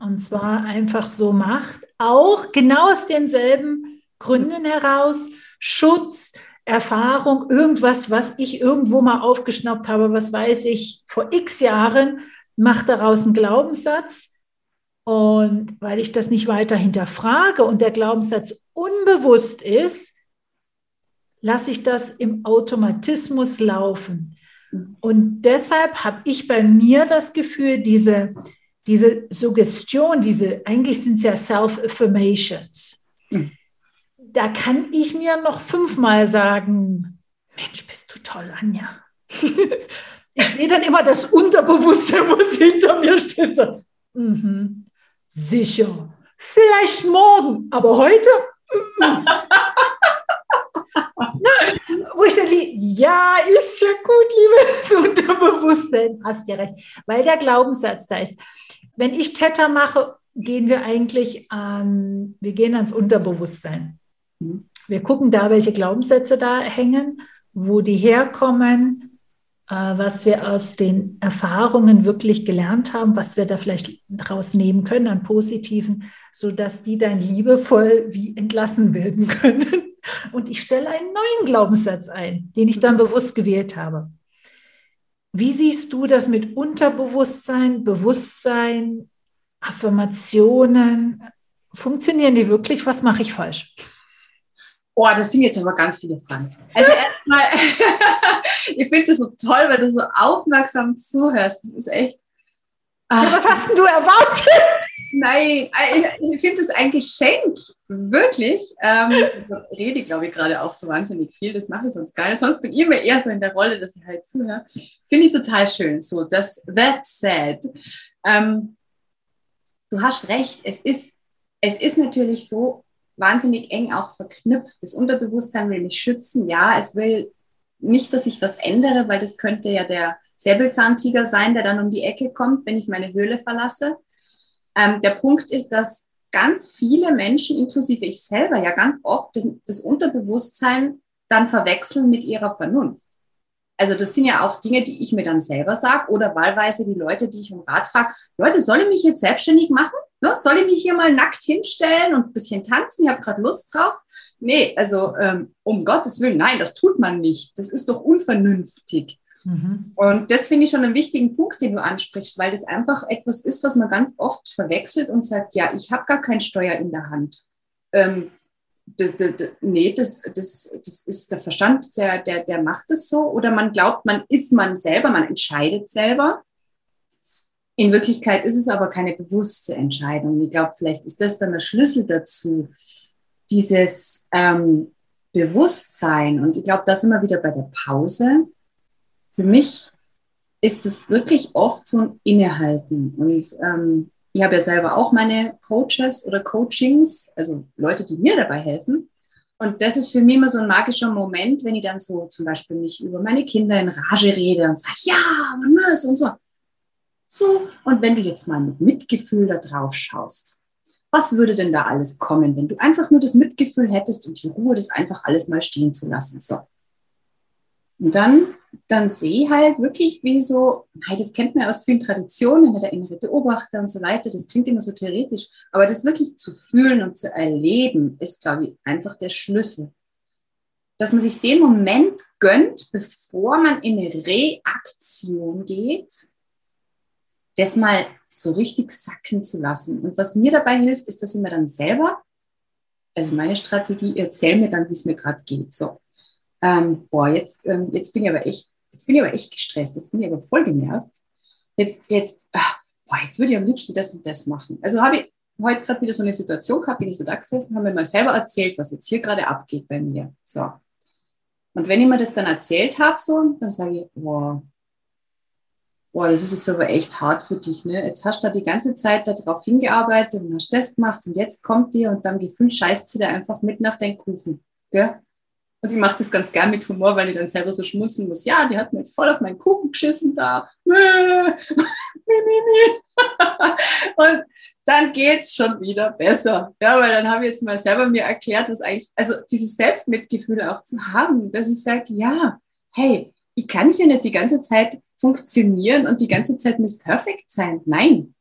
Und zwar einfach so macht, auch genau aus denselben Gründen heraus, Schutz, Erfahrung, irgendwas, was ich irgendwo mal aufgeschnappt habe, was weiß ich, vor x Jahren, macht daraus einen Glaubenssatz. Und weil ich das nicht weiter hinterfrage und der Glaubenssatz unbewusst ist, lasse ich das im Automatismus laufen. Und deshalb habe ich bei mir das Gefühl, diese, diese Suggestion, diese, eigentlich sind es ja Self-Affirmations. Mhm da kann ich mir noch fünfmal sagen, Mensch, bist du toll, Anja. <laughs> ich sehe dann immer das Unterbewusstsein, was hinter mir steht. So, mhm, sicher, vielleicht morgen, aber heute? <laughs> Wo ich dann ja, ist ja gut, liebes <laughs> Unterbewusstsein. Hast ja recht, weil der Glaubenssatz da ist. Wenn ich Theta mache, gehen wir eigentlich an, wir gehen ans Unterbewusstsein. Wir gucken da, welche Glaubenssätze da hängen, wo die herkommen, äh, was wir aus den Erfahrungen wirklich gelernt haben, was wir da vielleicht rausnehmen können an Positiven, sodass die dann liebevoll wie entlassen werden <laughs> können. Und ich stelle einen neuen Glaubenssatz ein, den ich dann bewusst gewählt habe. Wie siehst du das mit Unterbewusstsein, Bewusstsein, Affirmationen? Funktionieren die wirklich? Was mache ich falsch? Oh, das sind jetzt aber ganz viele Fragen. Also erstmal, <laughs> ich finde das so toll, weil du so aufmerksam zuhörst. Das ist echt. Ah. Ja, was hast denn du erwartet? Nein, ich finde das ein Geschenk, wirklich. Ähm, ich rede, glaube ich, gerade auch so wahnsinnig viel. Das mache ich sonst gar nicht. Sonst bin ich immer eher so in der Rolle, dass ich halt zuhöre. Finde ich total schön. So, das, that said. Ähm, du hast recht. Es ist, es ist natürlich so, wahnsinnig eng auch verknüpft. Das Unterbewusstsein will mich schützen. Ja, es will nicht, dass ich was ändere, weil das könnte ja der Säbelzahntiger sein, der dann um die Ecke kommt, wenn ich meine Höhle verlasse. Ähm, der Punkt ist, dass ganz viele Menschen, inklusive ich selber, ja ganz oft das, das Unterbewusstsein dann verwechseln mit ihrer Vernunft. Also das sind ja auch Dinge, die ich mir dann selber sage oder wahlweise die Leute, die ich um Rat frage, Leute, soll ich mich jetzt selbstständig machen? Ne? Soll ich mich hier mal nackt hinstellen und ein bisschen tanzen? Ich habe gerade Lust drauf. Nee, also ähm, um Gottes Willen, nein, das tut man nicht. Das ist doch unvernünftig. Mhm. Und das finde ich schon einen wichtigen Punkt, den du ansprichst, weil das einfach etwas ist, was man ganz oft verwechselt und sagt, ja, ich habe gar kein Steuer in der Hand. Ähm, nee, das, das, das ist der Verstand, der, der, der macht es so. Oder man glaubt, man ist man selber, man entscheidet selber. In Wirklichkeit ist es aber keine bewusste Entscheidung. Ich glaube, vielleicht ist das dann der Schlüssel dazu, dieses ähm, Bewusstsein. Und ich glaube, da sind wir wieder bei der Pause. Für mich ist es wirklich oft so ein Innehalten. Und ähm, ich habe ja selber auch meine Coaches oder Coachings, also Leute, die mir dabei helfen. Und das ist für mich immer so ein magischer Moment, wenn ich dann so zum Beispiel mich über meine Kinder in Rage rede und sage, ja, man muss und so. So, und wenn du jetzt mal mit Mitgefühl da drauf schaust, was würde denn da alles kommen, wenn du einfach nur das Mitgefühl hättest und die Ruhe, das einfach alles mal stehen zu lassen? So. Und dann, dann sehe ich halt wirklich, wie so, nein, das kennt man aus vielen Traditionen, der innere Beobachter und so weiter, das klingt immer so theoretisch, aber das wirklich zu fühlen und zu erleben, ist, glaube ich, einfach der Schlüssel. Dass man sich den Moment gönnt, bevor man in eine Reaktion geht, das mal so richtig sacken zu lassen. Und was mir dabei hilft, ist, dass ich mir dann selber, also meine Strategie, erzähle mir dann, wie es mir gerade geht. So, ähm, boah, jetzt, ähm, jetzt bin ich aber echt, jetzt bin ich aber echt gestresst, jetzt bin ich aber voll genervt. Jetzt, jetzt, ach, boah, jetzt würde ich am liebsten das und das machen. Also habe ich heute gerade wieder so eine Situation gehabt, bin ich so da gesessen, habe mir mal selber erzählt, was jetzt hier gerade abgeht bei mir. So. Und wenn ich mir das dann erzählt habe, so, dann sage ich, boah, boah, das ist jetzt aber echt hart für dich. Ne? Jetzt hast du da die ganze Zeit darauf hingearbeitet und hast das gemacht und jetzt kommt dir und dann gefühlt scheißt sie da einfach mit nach deinem Kuchen. Gell? Und ich mache das ganz gern mit Humor, weil ich dann selber so schmunzeln muss. Ja, die hat mir jetzt voll auf meinen Kuchen geschissen da. <laughs> <laughs> und dann geht es schon wieder besser. Ja, weil dann habe ich jetzt mal selber mir erklärt, was eigentlich, also dieses Selbstmitgefühl auch zu haben, dass ich sage, ja, hey, ich kann hier nicht die ganze Zeit funktionieren und die ganze Zeit muss perfekt sein. Nein,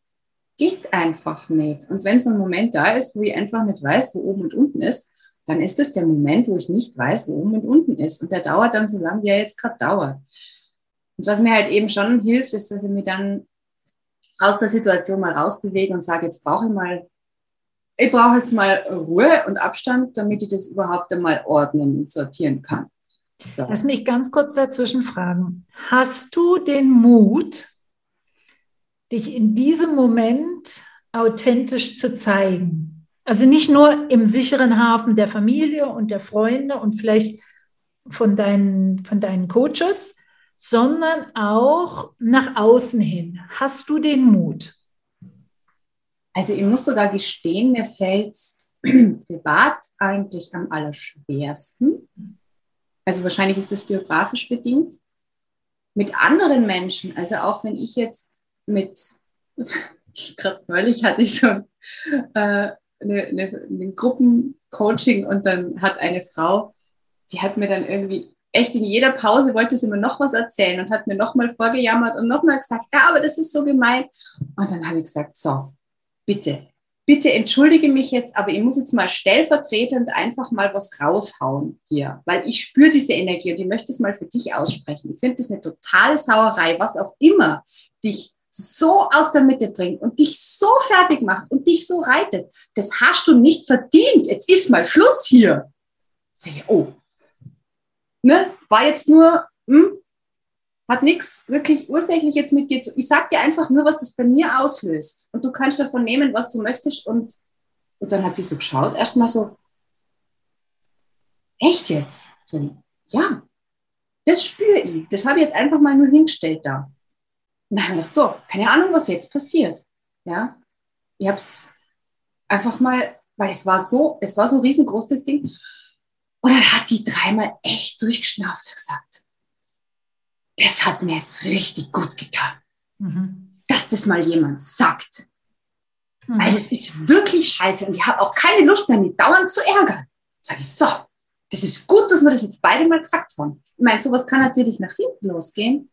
geht einfach nicht. Und wenn so ein Moment da ist, wo ich einfach nicht weiß, wo oben und unten ist, dann ist es der Moment, wo ich nicht weiß, wo oben und unten ist. Und der dauert dann so lange, wie er jetzt gerade dauert. Und was mir halt eben schon hilft, ist, dass ich mir dann aus der Situation mal rausbewege und sage, jetzt brauche ich mal, ich brauche jetzt mal Ruhe und Abstand, damit ich das überhaupt einmal ordnen und sortieren kann. So. Lass mich ganz kurz dazwischen fragen. Hast du den Mut, dich in diesem Moment authentisch zu zeigen? Also nicht nur im sicheren Hafen der Familie und der Freunde und vielleicht von deinen, von deinen Coaches, sondern auch nach außen hin. Hast du den Mut? Also ich muss sogar gestehen, mir fällt es <clears throat> privat eigentlich am allerschwersten, also wahrscheinlich ist das biografisch bedingt, mit anderen Menschen, also auch wenn ich jetzt mit, <laughs> gerade neulich hatte ich so äh, eine, eine, ein Gruppencoaching und dann hat eine Frau, die hat mir dann irgendwie echt in jeder Pause wollte sie mir noch was erzählen und hat mir nochmal vorgejammert und nochmal gesagt, ja, aber das ist so gemein. Und dann habe ich gesagt, so, bitte, bitte entschuldige mich jetzt, aber ich muss jetzt mal stellvertretend einfach mal was raushauen hier, weil ich spüre diese Energie und ich möchte es mal für dich aussprechen. Ich finde das eine totale Sauerei, was auch immer dich so aus der Mitte bringt und dich so fertig macht und dich so reitet. Das hast du nicht verdient. Jetzt ist mal Schluss hier. Sag ich, oh, ne, war jetzt nur, hm, hat nichts wirklich ursächlich jetzt mit dir zu. Ich sag dir einfach nur, was das bei mir auslöst. Und du kannst davon nehmen, was du möchtest. Und, und dann hat sie so geschaut, erstmal so, echt jetzt? Ja, das spüre ich. Das habe ich jetzt einfach mal nur hingestellt da. Und dann habe ich gedacht, so, keine Ahnung, was jetzt passiert. Ja, ich habe es einfach mal, weil es war so, es war so riesengroß, das Ding. Und dann hat die dreimal echt durchgeschnauft und gesagt, das hat mir jetzt richtig gut getan, mhm. dass das mal jemand sagt. Mhm. Weil das ist wirklich scheiße und ich habe auch keine Lust mehr, mich dauernd zu ärgern. Sag ich, so, das ist gut, dass wir das jetzt beide mal gesagt haben. Ich meine, sowas kann natürlich nach hinten losgehen.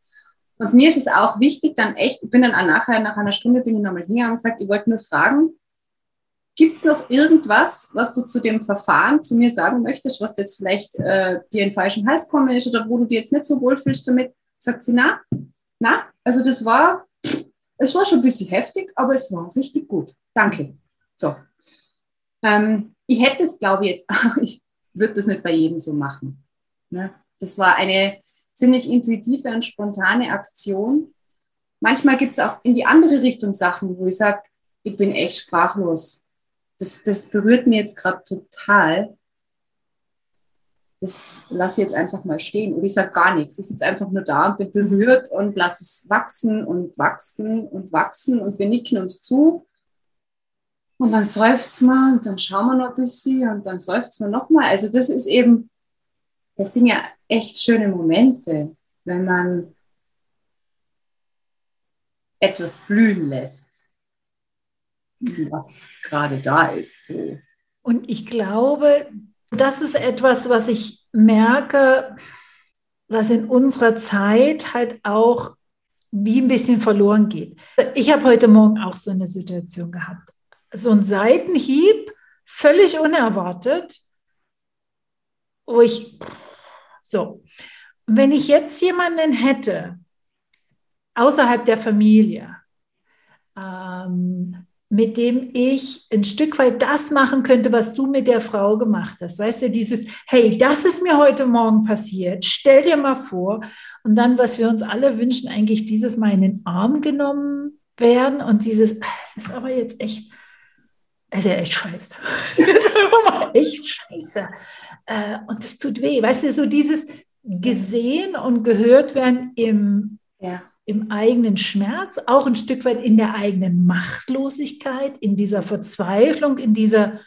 Und mir ist es auch wichtig, dann echt, ich bin dann auch nachher, nach einer Stunde bin ich nochmal hingegangen und gesagt, ich wollte nur fragen, gibt es noch irgendwas, was du zu dem Verfahren zu mir sagen möchtest, was jetzt vielleicht äh, dir in falschen Hals kommen ist oder wo du dir jetzt nicht so wohl fühlst damit? Sagt sie, na, na, also das war, es war schon ein bisschen heftig, aber es war richtig gut. Danke. So. Ähm, ich hätte es, glaube ich, jetzt <laughs> ich würde das nicht bei jedem so machen. Ne? Das war eine ziemlich intuitive und spontane Aktion. Manchmal gibt es auch in die andere Richtung Sachen, wo ich sage, ich bin echt sprachlos. Das, das berührt mir jetzt gerade total. das lasse ich jetzt einfach mal stehen. Und ich sage gar nichts. Ich sitze einfach nur da und bin berührt und lasse es wachsen und wachsen und wachsen und wir nicken uns zu. Und dann seufzt man und dann schauen wir noch ein bisschen und dann seufzt man nochmal. Also das ist eben, das sind ja echt schöne Momente, wenn man etwas blühen lässt, was gerade da ist. So. Und ich glaube, das ist etwas, was ich merke, was in unserer Zeit halt auch wie ein bisschen verloren geht. Ich habe heute Morgen auch so eine Situation gehabt. So ein Seitenhieb, völlig unerwartet, wo ich so, wenn ich jetzt jemanden hätte außerhalb der Familie, ähm, mit dem ich ein Stück weit das machen könnte, was du mit der Frau gemacht hast. Weißt du, dieses, hey, das ist mir heute Morgen passiert, stell dir mal vor. Und dann, was wir uns alle wünschen, eigentlich dieses Mal in den Arm genommen werden und dieses, ah, das ist aber jetzt echt, ist ja echt scheiße. <laughs> Das ist <laughs> echt scheiße. Äh, und das tut weh. Weißt du, so dieses gesehen und gehört werden im, ja im eigenen Schmerz, auch ein Stück weit in der eigenen Machtlosigkeit, in dieser Verzweiflung, in dieser,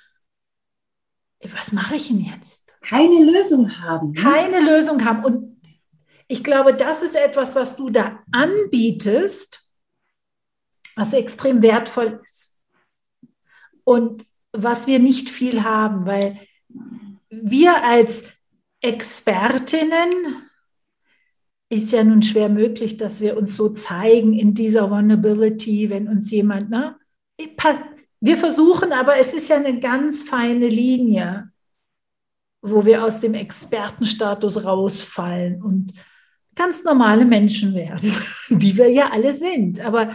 was mache ich denn jetzt? Keine Lösung haben. Ne? Keine Lösung haben. Und ich glaube, das ist etwas, was du da anbietest, was extrem wertvoll ist. Und was wir nicht viel haben, weil wir als Expertinnen ist ja nun schwer möglich, dass wir uns so zeigen in dieser Vulnerability, wenn uns jemand, ne? Wir versuchen, aber es ist ja eine ganz feine Linie, wo wir aus dem Expertenstatus rausfallen und ganz normale Menschen werden, <laughs> die wir ja alle sind. Aber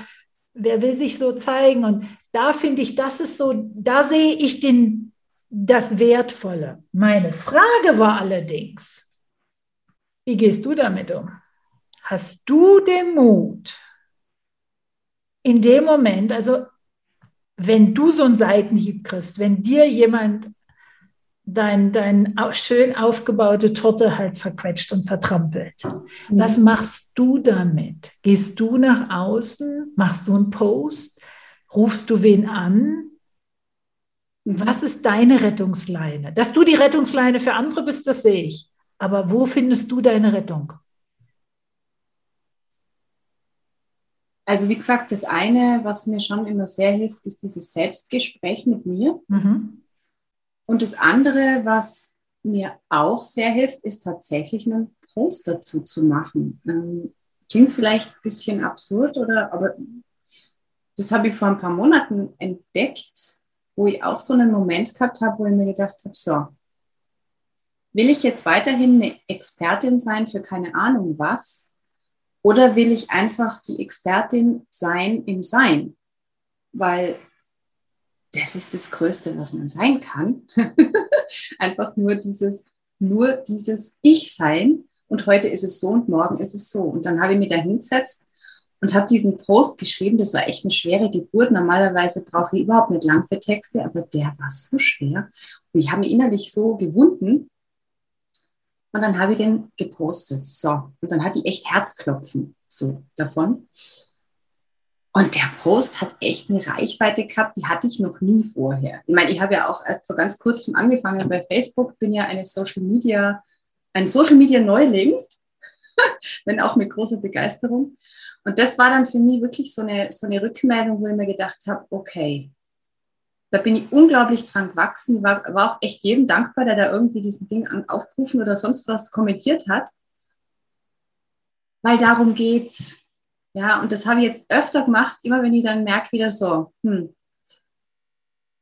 wer will sich so zeigen? Und da finde ich, das ist so, da sehe ich den, das Wertvolle. Meine Frage war allerdings, wie gehst du damit um? hast du den Mut, in dem Moment, also wenn du so einen Seitenhieb kriegst, wenn dir jemand dein, dein schön aufgebaute Torte halt zerquetscht und zertrampelt. Mhm. Was machst du damit? Gehst du nach außen? Machst du einen Post? Rufst du wen an? Was ist deine Rettungsleine? Dass du die Rettungsleine für andere bist, das sehe ich. Aber wo findest du deine Rettung? Also wie gesagt, das eine, was mir schon immer sehr hilft, ist dieses Selbstgespräch mit mir. Mhm. Und das andere, was mir auch sehr hilft, ist tatsächlich einen Post dazu zu machen. Ähm, klingt vielleicht ein bisschen absurd, oder, aber das habe ich vor ein paar Monaten entdeckt, wo ich auch so einen Moment gehabt habe, wo ich mir gedacht habe, so, will ich jetzt weiterhin eine Expertin sein für keine Ahnung was? Oder will ich einfach die Expertin sein im Sein? Weil das ist das Größte, was man sein kann. <laughs> einfach nur dieses, nur dieses Ich-Sein. Und heute ist es so und morgen ist es so. Und dann habe ich mich da hingesetzt und habe diesen Post geschrieben. Das war echt eine schwere Geburt. Normalerweise brauche ich überhaupt nicht lang für Texte, aber der war so schwer. Und ich habe mich innerlich so gewunden, und dann habe ich den gepostet. So. Und dann hatte ich echt Herzklopfen so davon. Und der Post hat echt eine Reichweite gehabt, die hatte ich noch nie vorher. Ich meine, ich habe ja auch erst vor ganz kurzem angefangen bei Facebook, bin ja eine Social Media, ein Social Media Neuling, <laughs> wenn auch mit großer Begeisterung. Und das war dann für mich wirklich so eine, so eine Rückmeldung, wo ich mir gedacht habe, okay, da bin ich unglaublich dran gewachsen. War, war auch echt jedem dankbar, der da irgendwie diesen Ding aufgerufen oder sonst was kommentiert hat. Weil darum geht's. Ja, und das habe ich jetzt öfter gemacht, immer wenn ich dann merke, wieder so, hm,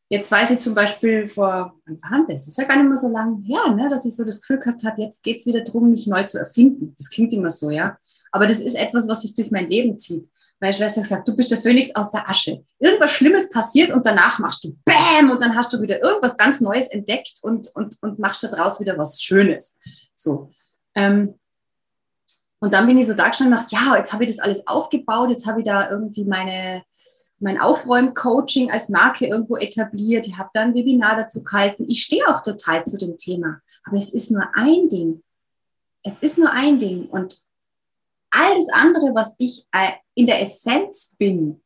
Jetzt weiß ich zum Beispiel vor, wann war das? Ist ja gar nicht mehr so lange her, ne? dass ich so das Gefühl gehabt habe, jetzt geht es wieder darum, mich neu zu erfinden. Das klingt immer so, ja. Aber das ist etwas, was sich durch mein Leben zieht. Meine Schwester sagt, du bist der Phönix aus der Asche. Irgendwas Schlimmes passiert und danach machst du Bäm und dann hast du wieder irgendwas ganz Neues entdeckt und, und, und machst daraus wieder was Schönes. So. Ähm, und dann bin ich so da gestanden und dachte, ja, jetzt habe ich das alles aufgebaut, jetzt habe ich da irgendwie meine mein Aufräum-Coaching als Marke irgendwo etabliert. Ich habe dann ein Webinar dazu gehalten. Ich stehe auch total zu dem Thema. Aber es ist nur ein Ding. Es ist nur ein Ding. Und all das andere, was ich äh, in der Essenz bin,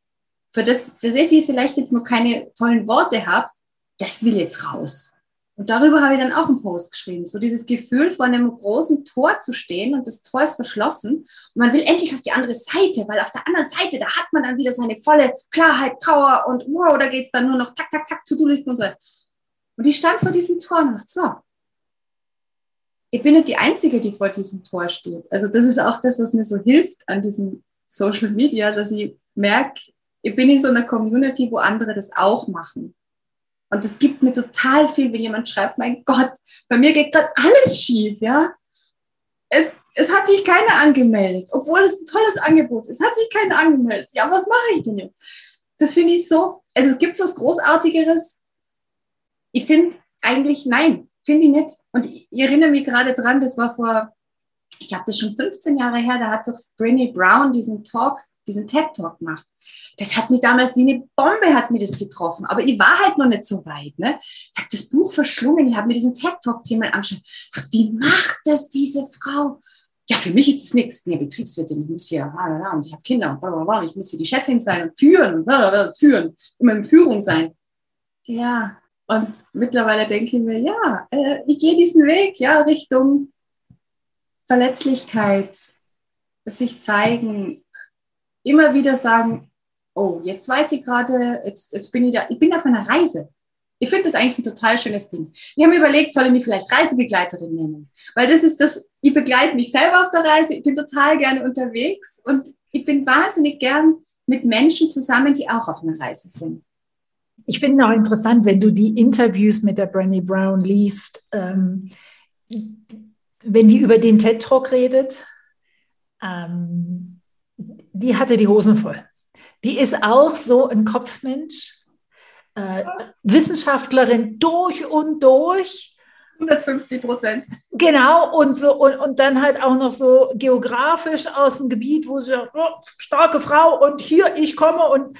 für das, für das ich vielleicht jetzt noch keine tollen Worte habe, das will jetzt raus. Und darüber habe ich dann auch einen Post geschrieben. So dieses Gefühl, vor einem großen Tor zu stehen und das Tor ist verschlossen und man will endlich auf die andere Seite, weil auf der anderen Seite, da hat man dann wieder seine volle Klarheit, Power und wow, da geht es dann nur noch tak, tak, tak, To-Do-Listen und so. Und ich stand vor diesem Tor und dachte, so, ich bin nicht die Einzige, die vor diesem Tor steht. Also das ist auch das, was mir so hilft an diesem Social Media, dass ich merke, ich bin in so einer Community, wo andere das auch machen. Und es gibt mir total viel, wenn jemand schreibt, mein Gott, bei mir geht gerade alles schief, ja. Es, es hat sich keiner angemeldet, obwohl es ein tolles Angebot ist. Es hat sich keiner angemeldet. Ja, was mache ich denn jetzt? Das finde ich so, also es gibt was Großartigeres. Ich finde eigentlich, nein, finde ich nicht. Und ich, ich erinnere mich gerade dran, das war vor, ich glaube, das ist schon 15 Jahre her, da hat doch Brené Brown diesen Talk diesen TED-Talk gemacht. Das hat mich damals wie eine Bombe hat mir das getroffen. Aber ich war halt noch nicht so weit. Ne? Ich habe das Buch verschlungen, ich habe mir diesen TED-Talk zehnmal angeschaut. Ach, wie macht das diese Frau? Ja, für mich ist das nichts. Ich bin ja Betriebswirtin, ich muss hier, und ich habe Kinder, und ich muss für die Chefin sein und führen, und führen, immer in Führung sein. Ja, und mittlerweile denke ich mir, ja, äh, ich gehe diesen Weg, ja, Richtung Verletzlichkeit, sich zeigen, immer wieder sagen, oh, jetzt weiß ich gerade, jetzt, jetzt bin ich da, ich bin auf einer Reise. Ich finde das eigentlich ein total schönes Ding. Ich habe mir überlegt, soll ich mich vielleicht Reisebegleiterin nennen? Weil das ist das, ich begleite mich selber auf der Reise, ich bin total gerne unterwegs und ich bin wahnsinnig gern mit Menschen zusammen, die auch auf einer Reise sind. Ich finde auch interessant, wenn du die Interviews mit der Brené Brown liest, ähm, wenn die über den TED Talk redet, ähm, die hatte die Hosen voll. Die ist auch so ein Kopfmensch, äh, Wissenschaftlerin durch und durch. 150 Prozent. Genau, und, so, und, und dann halt auch noch so geografisch aus dem Gebiet, wo sie sagt, oh, starke Frau und hier, ich komme und,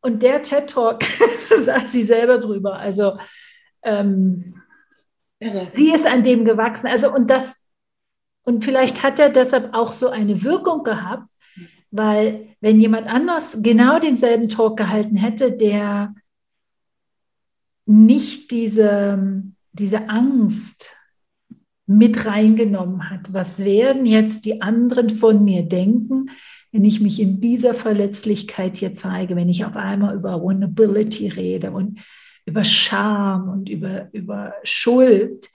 und der TED Talk, <laughs> sagt sie selber drüber. Also ähm, sie ist an dem gewachsen. Also und das, und vielleicht hat er deshalb auch so eine Wirkung gehabt, weil wenn jemand anders genau denselben Talk gehalten hätte, der nicht diese, diese Angst mit reingenommen hat, was werden jetzt die anderen von mir denken, wenn ich mich in dieser Verletzlichkeit hier zeige, wenn ich auf einmal über Vulnerability rede und über Scham und über, über Schuld.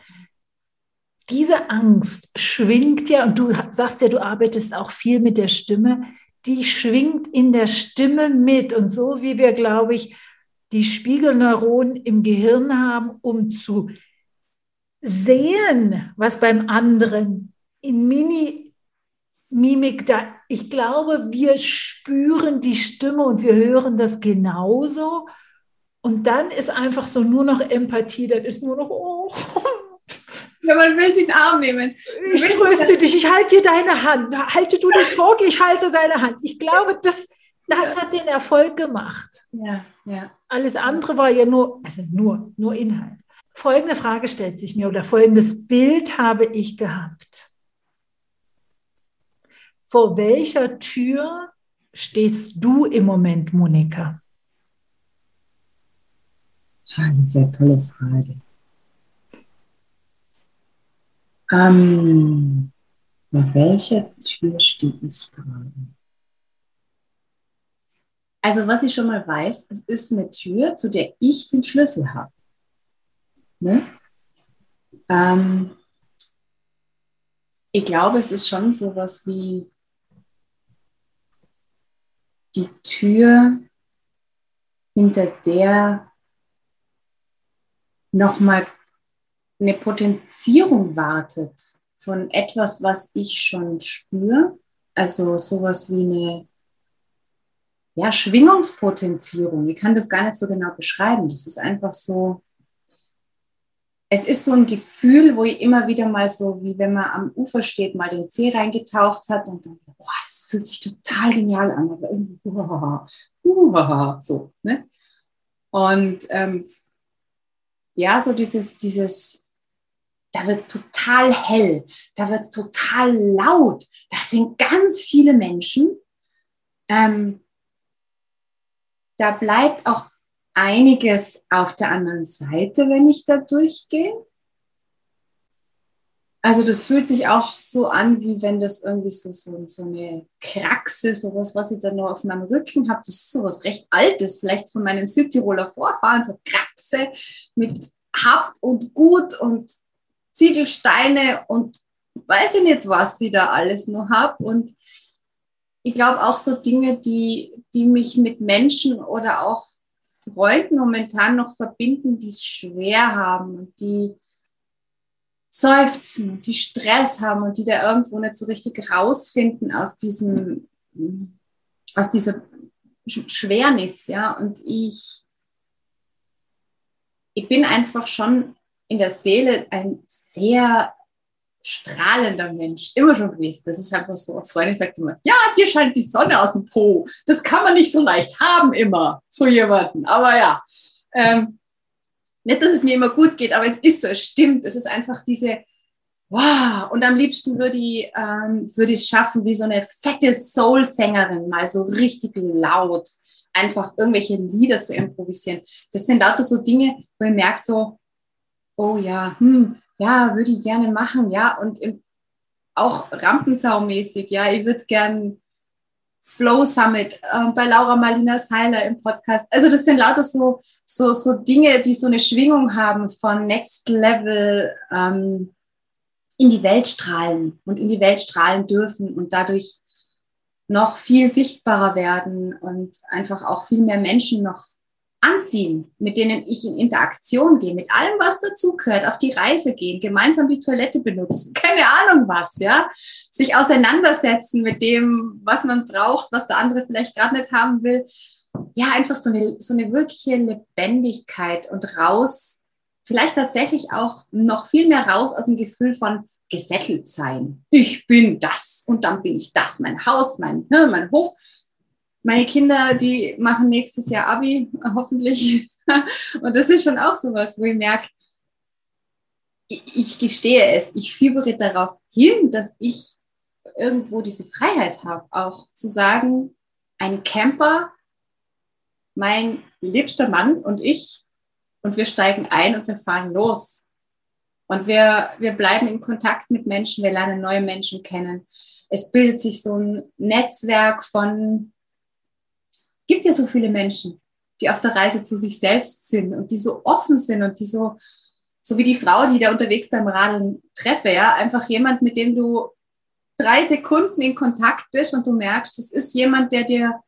Diese Angst schwingt ja, und du sagst ja, du arbeitest auch viel mit der Stimme, die schwingt in der Stimme mit. Und so wie wir, glaube ich, die Spiegelneuronen im Gehirn haben, um zu sehen, was beim anderen in Mini-Mimik da, ich glaube, wir spüren die Stimme und wir hören das genauso. Und dann ist einfach so nur noch Empathie, dann ist nur noch, oh, wenn man will sie in den Arm nehmen. Ich tröste dich, ich halte dir deine Hand. Halte du den Talk, ich halte deine Hand. Ich glaube, das, das hat den Erfolg gemacht. Ja, ja. Alles andere war ja nur, also nur, nur Inhalt. Folgende Frage stellt sich mir oder folgendes Bild habe ich gehabt. Vor welcher Tür stehst du im Moment, Monika? Eine sehr tolle Frage. Ähm, bei welcher Tür stehe ich gerade? Also was ich schon mal weiß, es ist eine Tür, zu der ich den Schlüssel habe. Ne? Ähm, ich glaube, es ist schon so was wie die Tür, hinter der nochmal eine Potenzierung wartet von etwas, was ich schon spüre. Also sowas wie eine ja, Schwingungspotenzierung. Ich kann das gar nicht so genau beschreiben. Das ist einfach so, es ist so ein Gefühl, wo ich immer wieder mal so, wie wenn man am Ufer steht, mal den Zeh reingetaucht hat und dann, boah, das fühlt sich total genial an, aber irgendwie, <laughs> uh, uh, so, ne? Und ähm, ja, so dieses, dieses, da wird es total hell, da wird es total laut, da sind ganz viele Menschen. Ähm, da bleibt auch einiges auf der anderen Seite, wenn ich da durchgehe. Also das fühlt sich auch so an, wie wenn das irgendwie so, so, so eine Kraxe, sowas, was ich da noch auf meinem Rücken habe. Das ist sowas recht Altes, vielleicht von meinen Südtiroler Vorfahren, so Kraxe mit Hab und Gut und Ziegelsteine und weiß ich nicht, was ich da alles noch habe. Und ich glaube auch so Dinge, die, die mich mit Menschen oder auch Freunden momentan noch verbinden, die es schwer haben und die seufzen, die Stress haben und die da irgendwo nicht so richtig rausfinden aus diesem, aus dieser Schwernis, ja. Und ich, ich bin einfach schon in der Seele ein sehr strahlender Mensch, immer schon gewesen. Das ist einfach so. Eine Freundin sagt immer, ja, dir scheint die Sonne aus dem Po. Das kann man nicht so leicht haben immer, so jemanden. Aber ja, ähm, nicht, dass es mir immer gut geht, aber es ist so, es stimmt. Es ist einfach diese, wow. Und am liebsten würde ich, ähm, würde ich es schaffen, wie so eine fette Soul-Sängerin, mal so richtig laut, einfach irgendwelche Lieder zu improvisieren. Das sind lauter so Dinge, wo ich merke so, oh ja, hm, ja, würde ich gerne machen, ja, und im, auch Rampensau-mäßig, ja, ich würde gern Flow Summit äh, bei Laura Marlina Seiler im Podcast. Also das sind lauter so, so, so Dinge, die so eine Schwingung haben von Next Level ähm, in die Welt strahlen und in die Welt strahlen dürfen und dadurch noch viel sichtbarer werden und einfach auch viel mehr Menschen noch anziehen, mit denen ich in Interaktion gehe, mit allem, was dazugehört, auf die Reise gehen, gemeinsam die Toilette benutzen, <laughs> keine Ahnung was, ja, sich auseinandersetzen mit dem, was man braucht, was der andere vielleicht gerade nicht haben will. Ja, einfach so eine, so eine wirkliche Lebendigkeit und raus, vielleicht tatsächlich auch noch viel mehr raus aus dem Gefühl von gesettelt sein. Ich bin das und dann bin ich das, mein Haus, mein, ne, mein Hof meine Kinder, die machen nächstes Jahr Abi, <laughs> hoffentlich. Und das ist schon auch sowas, wo ich merke, ich gestehe es, ich fiebere darauf hin, dass ich irgendwo diese Freiheit habe, auch zu sagen, ein Camper, mein liebster Mann und ich, und wir steigen ein und wir fahren los. Und wir, wir bleiben in Kontakt mit Menschen, wir lernen neue Menschen kennen. Es bildet sich so ein Netzwerk von gibt ja so viele Menschen, die auf der Reise zu sich selbst sind und die so offen sind und die so, so wie die Frau, die da unterwegs beim Radeln treffe, ja, einfach jemand, mit dem du drei Sekunden in Kontakt bist und du merkst, das ist jemand, der dir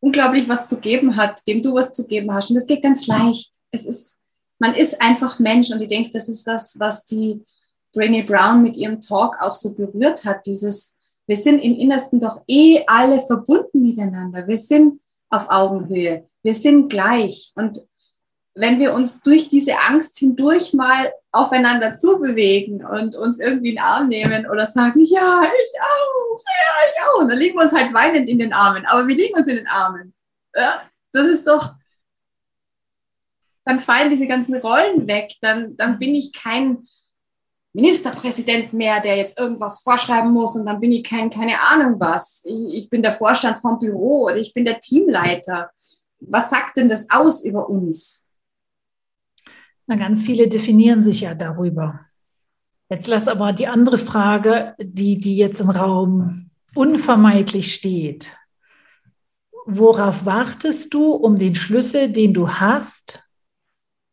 unglaublich was zu geben hat, dem du was zu geben hast. Und das geht ganz leicht. Es ist, man ist einfach Mensch und ich denke, das ist das, was die Brené Brown mit ihrem Talk auch so berührt hat. Dieses, wir sind im Innersten doch eh alle verbunden miteinander. Wir sind auf Augenhöhe. Wir sind gleich. Und wenn wir uns durch diese Angst hindurch mal aufeinander zubewegen und uns irgendwie in den Arm nehmen oder sagen, ja, ich auch, ja, ich auch, und dann liegen wir uns halt weinend in den Armen, aber wir liegen uns in den Armen. Ja, das ist doch, dann fallen diese ganzen Rollen weg, dann, dann bin ich kein Ministerpräsident mehr, der jetzt irgendwas vorschreiben muss und dann bin ich kein, keine Ahnung was. Ich, ich bin der Vorstand vom Büro oder ich bin der Teamleiter. Was sagt denn das aus über uns? Na, ganz viele definieren sich ja darüber. Jetzt lass aber die andere Frage, die, die jetzt im Raum unvermeidlich steht. Worauf wartest du, um den Schlüssel, den du hast,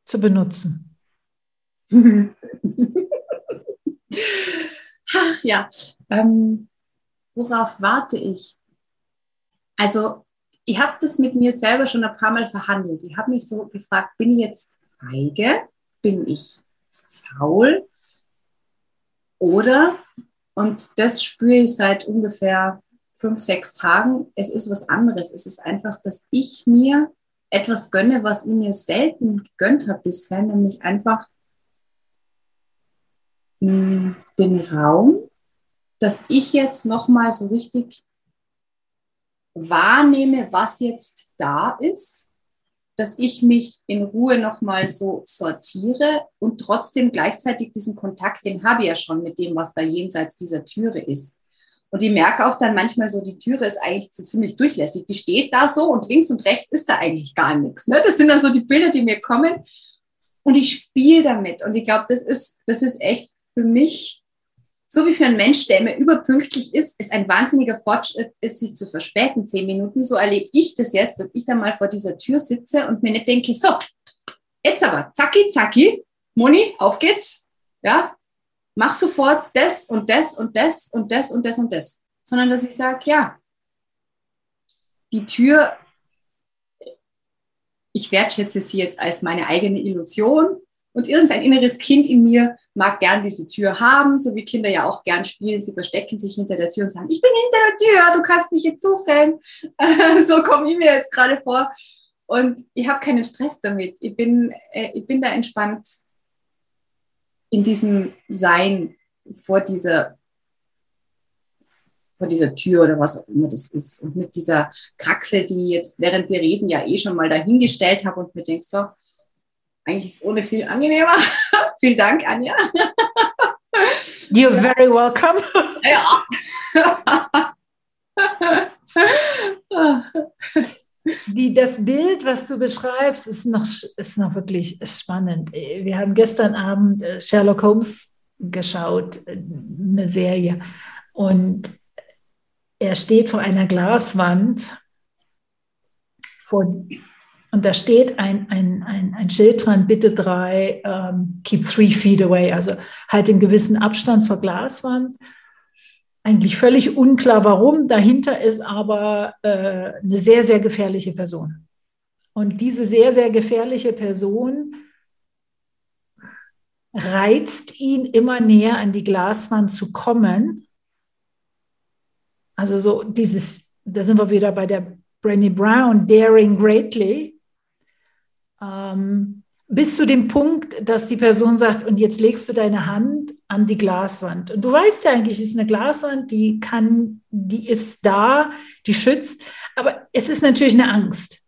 zu benutzen? <laughs> <laughs> Ach ja, ähm, worauf warte ich? Also, ich habe das mit mir selber schon ein paar Mal verhandelt. Ich habe mich so gefragt, bin ich jetzt feige? Bin ich faul? Oder, und das spüre ich seit ungefähr fünf, sechs Tagen, es ist was anderes. Es ist einfach, dass ich mir etwas gönne, was ich mir selten gegönnt habe bisher, nämlich einfach den Raum, dass ich jetzt nochmal so richtig wahrnehme, was jetzt da ist, dass ich mich in Ruhe nochmal so sortiere und trotzdem gleichzeitig diesen Kontakt, den habe ich ja schon mit dem, was da jenseits dieser Türe ist. Und ich merke auch dann manchmal so, die Türe ist eigentlich so ziemlich durchlässig. Die steht da so und links und rechts ist da eigentlich gar nichts. Ne? Das sind dann so die Bilder, die mir kommen. Und ich spiele damit. Und ich glaube, das ist, das ist echt für mich so wie für einen Mensch, der immer überpünktlich ist, ist ein wahnsinniger Fortschritt, ist sich zu verspäten, zehn Minuten. So erlebe ich das jetzt, dass ich da mal vor dieser Tür sitze und mir nicht denke, so, jetzt aber, zacki, zacki, Moni, auf geht's, ja, mach sofort das und das und das und das und das und das, sondern dass ich sage, ja, die Tür, ich wertschätze sie jetzt als meine eigene Illusion und irgendein inneres Kind in mir mag gern diese Tür haben, so wie Kinder ja auch gern spielen. Sie verstecken sich hinter der Tür und sagen, ich bin hinter der Tür, du kannst mich jetzt suchen. <laughs> so komme ich mir jetzt gerade vor. Und ich habe keinen Stress damit. Ich bin, äh, ich bin da entspannt in diesem Sein vor dieser, vor dieser Tür oder was auch immer das ist. Und mit dieser Kraxel, die jetzt während wir reden ja eh schon mal dahingestellt habe und mir denke, so, eigentlich ist es ohne viel angenehmer. <laughs> Vielen Dank, Anja. <laughs> You're very welcome. <laughs> Ja. Die, das Bild, was du beschreibst, ist noch, ist noch wirklich spannend. Wir haben gestern Abend äh, Sherlock Holmes geschaut, äh, eine Serie. Und er steht vor einer Glaswand, vor, und da steht ein, ein, ein, ein Schild dran, bitte drei, ähm, keep three feet away, also halt einen gewissen Abstand zur Glaswand. Eigentlich völlig unklar, warum. Dahinter ist aber äh, eine sehr, sehr gefährliche Person. Und diese sehr, sehr gefährliche Person reizt ihn immer näher an die Glaswand zu kommen. Also so dieses, da sind wir wieder bei der Brené Brown, Daring Greatly ähm, bis zu dem Punkt, dass die Person sagt, und jetzt legst du deine Hand an die Glaswand. Und du weißt ja eigentlich, es ist eine Glaswand, die kann, die ist da, die schützt, aber es ist natürlich eine Angst.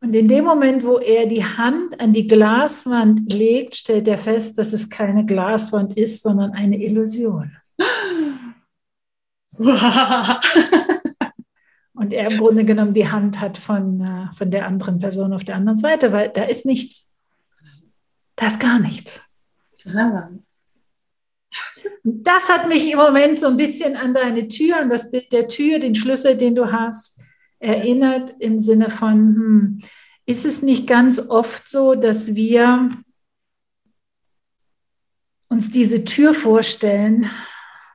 Und in dem Moment, wo er die Hand an die Glaswand legt, stellt er fest, dass es keine Glaswand ist, sondern eine Illusion. <laughs> <laughs> und er im Grunde genommen die Hand hat von, äh, von der anderen Person auf der anderen Seite, weil da ist nichts. Da ist gar nichts. Das hat mich im Moment so ein bisschen an deine Tür, an das Bild der Tür, den Schlüssel, den du hast, erinnert im Sinne von, hm, ist es nicht ganz oft so, dass wir uns diese Tür vorstellen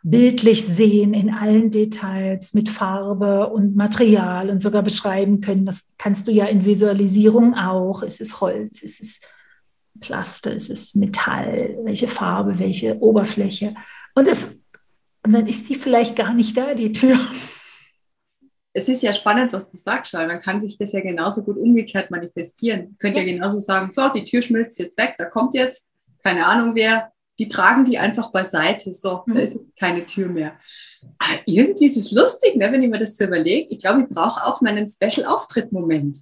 bildlich sehen in allen Details mit Farbe und Material und sogar beschreiben können. Das kannst du ja in Visualisierung auch. Es ist Holz, es ist Plaste, es ist Metall, welche Farbe, welche Oberfläche. Und, es, und dann ist die vielleicht gar nicht da, die Tür. Es ist ja spannend, was du sagst, weil man kann sich das ja genauso gut umgekehrt manifestieren. Könnt ja genauso sagen, so, die Tür schmilzt jetzt weg, da kommt jetzt, keine Ahnung wer, die tragen die einfach beiseite. So, mhm. da ist keine Tür mehr. Aber irgendwie ist es lustig, ne, wenn ich mir das so überlege. Ich glaube, ich brauche auch meinen Special-Auftritt-Moment.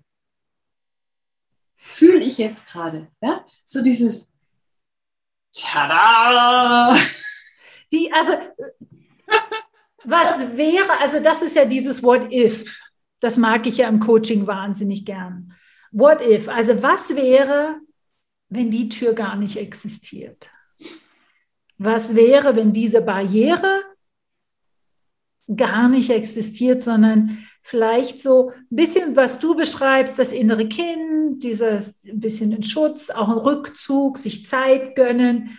Fühle ich jetzt gerade. Ja? So dieses Tada! Die, also, was wäre, also das ist ja dieses What if. Das mag ich ja im Coaching wahnsinnig gern. What if? Also, was wäre, wenn die Tür gar nicht existiert? Was wäre, wenn diese Barriere gar nicht existiert, sondern vielleicht so ein bisschen, was du beschreibst, das innere Kind, dieses ein bisschen in Schutz, auch ein Rückzug, sich Zeit gönnen.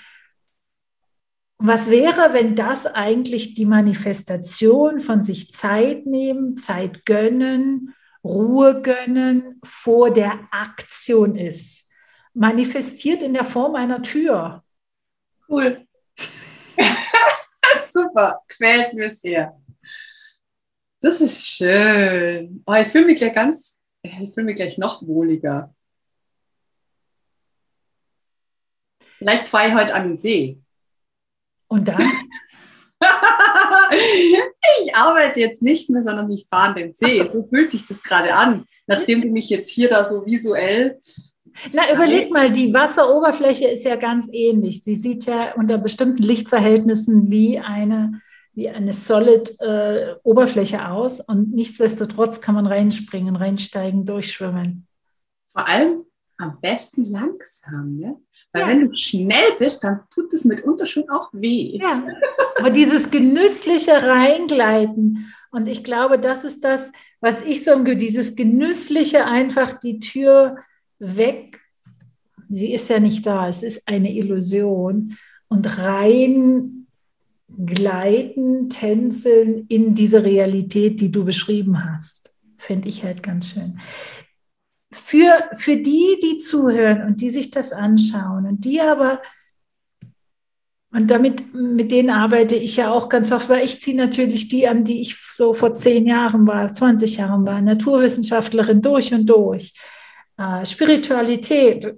Was wäre, wenn das eigentlich die Manifestation von sich Zeit nehmen, Zeit gönnen, Ruhe gönnen vor der Aktion ist? Manifestiert in der Form einer Tür. Cool. <laughs> Super, gefällt mir sehr. Das ist schön. Oh, ich fühle mich gleich ganz, ich fühle mich gleich noch wohliger. Vielleicht fahre ich heute an den See. Und dann? <laughs> ich arbeite jetzt nicht mehr, sondern ich fahre an den See. So fühlt sich das gerade an, nachdem du mich jetzt hier da so visuell. Na, überleg mal, die Wasseroberfläche ist ja ganz ähnlich. Sie sieht ja unter bestimmten Lichtverhältnissen wie eine, wie eine solid äh, Oberfläche aus und nichtsdestotrotz kann man reinspringen, reinsteigen, durchschwimmen. Vor allem am besten langsam, ne? Weil ja. wenn du schnell bist, dann tut es mitunter schon auch weh. Ja, aber dieses genüssliche Reingleiten und ich glaube, das ist das, was ich so, dieses genüssliche einfach die Tür weg, sie ist ja nicht da, es ist eine Illusion und rein gleiten, tänzeln in diese Realität, die du beschrieben hast. Fände ich halt ganz schön für, für die, die zuhören und die sich das anschauen und die aber, und damit, mit denen arbeite ich ja auch ganz oft, weil ich ziehe natürlich die an, die ich so vor zehn Jahren war, 20 Jahren war, Naturwissenschaftlerin durch und durch. Äh, Spiritualität,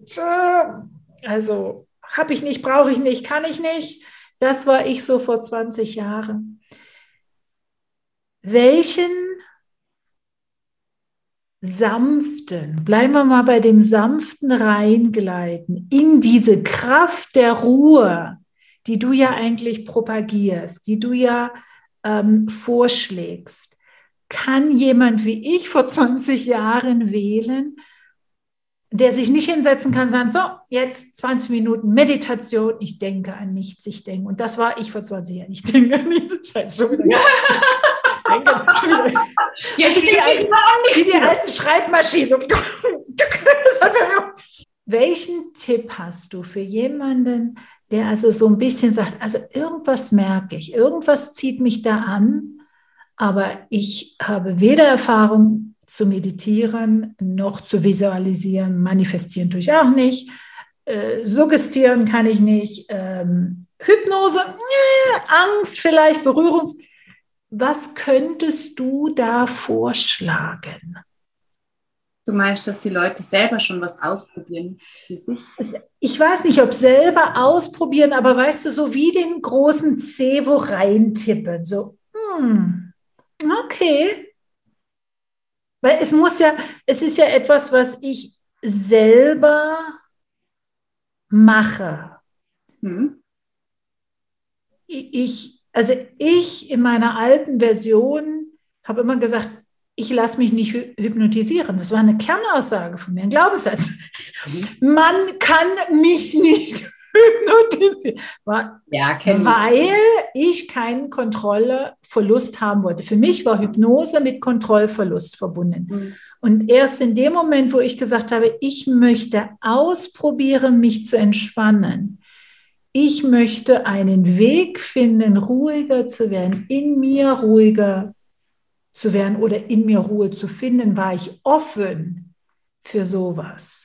also habe ich nicht, brauche ich nicht, kann ich nicht. Das war ich so vor 20 Jahren. Welchen sanften, bleiben wir mal bei dem sanften Reingleiten in diese Kraft der Ruhe, die du ja eigentlich propagierst, die du ja ähm, vorschlägst. Kann jemand wie ich vor 20 Jahren wählen, der sich nicht hinsetzen kann, sagen, so, jetzt 20 Minuten Meditation, ich denke an nichts, ich denke. Und das war ich vor 20 Jahren, ich denke an nichts. Scheiße, schon wieder. <laughs> Jetzt die, alten, die, die alten Schreibmaschinen. <laughs> Welchen Tipp hast du für jemanden, der also so ein bisschen sagt, also irgendwas merke ich, irgendwas zieht mich da an, aber ich habe weder Erfahrung zu meditieren noch zu visualisieren, manifestieren tue ich auch nicht, äh, suggestieren kann ich nicht, ähm, Hypnose, äh, Angst vielleicht, Berührungs was könntest du da vorschlagen? Du meinst, dass die Leute selber schon was ausprobieren? Ich weiß nicht, ob selber ausprobieren, aber weißt du, so wie den großen C wo reintippen. So, hm, okay. Weil es muss ja, es ist ja etwas, was ich selber mache. Hm. Ich, also ich in meiner alten Version habe immer gesagt, ich lasse mich nicht hypnotisieren. Das war eine Kernaussage von mir, ein Glaubenssatz. Mhm. Man kann mich nicht hypnotisieren, ja, weil ich keinen Kontrollverlust haben wollte. Für mich war Hypnose mit Kontrollverlust verbunden. Mhm. Und erst in dem Moment, wo ich gesagt habe, ich möchte ausprobieren, mich zu entspannen, ich möchte einen Weg finden, ruhiger zu werden, in mir ruhiger zu werden oder in mir Ruhe zu finden, war ich offen für sowas.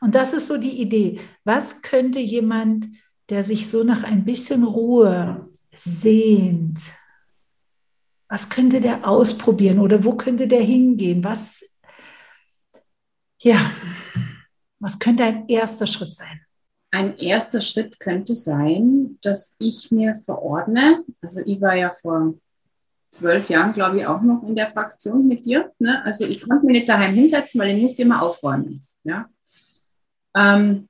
Und das ist so die Idee. Was könnte jemand, der sich so nach ein bisschen Ruhe sehnt, was könnte der ausprobieren oder wo könnte der hingehen? Was, ja, was könnte ein erster Schritt sein? ein erster Schritt könnte sein, dass ich mir verordne, also ich war ja vor zwölf Jahren, glaube ich, auch noch in der Fraktion mit dir. Ne? Also ich konnte mich nicht daheim hinsetzen, weil ich musste immer aufräumen. Ja? Ähm,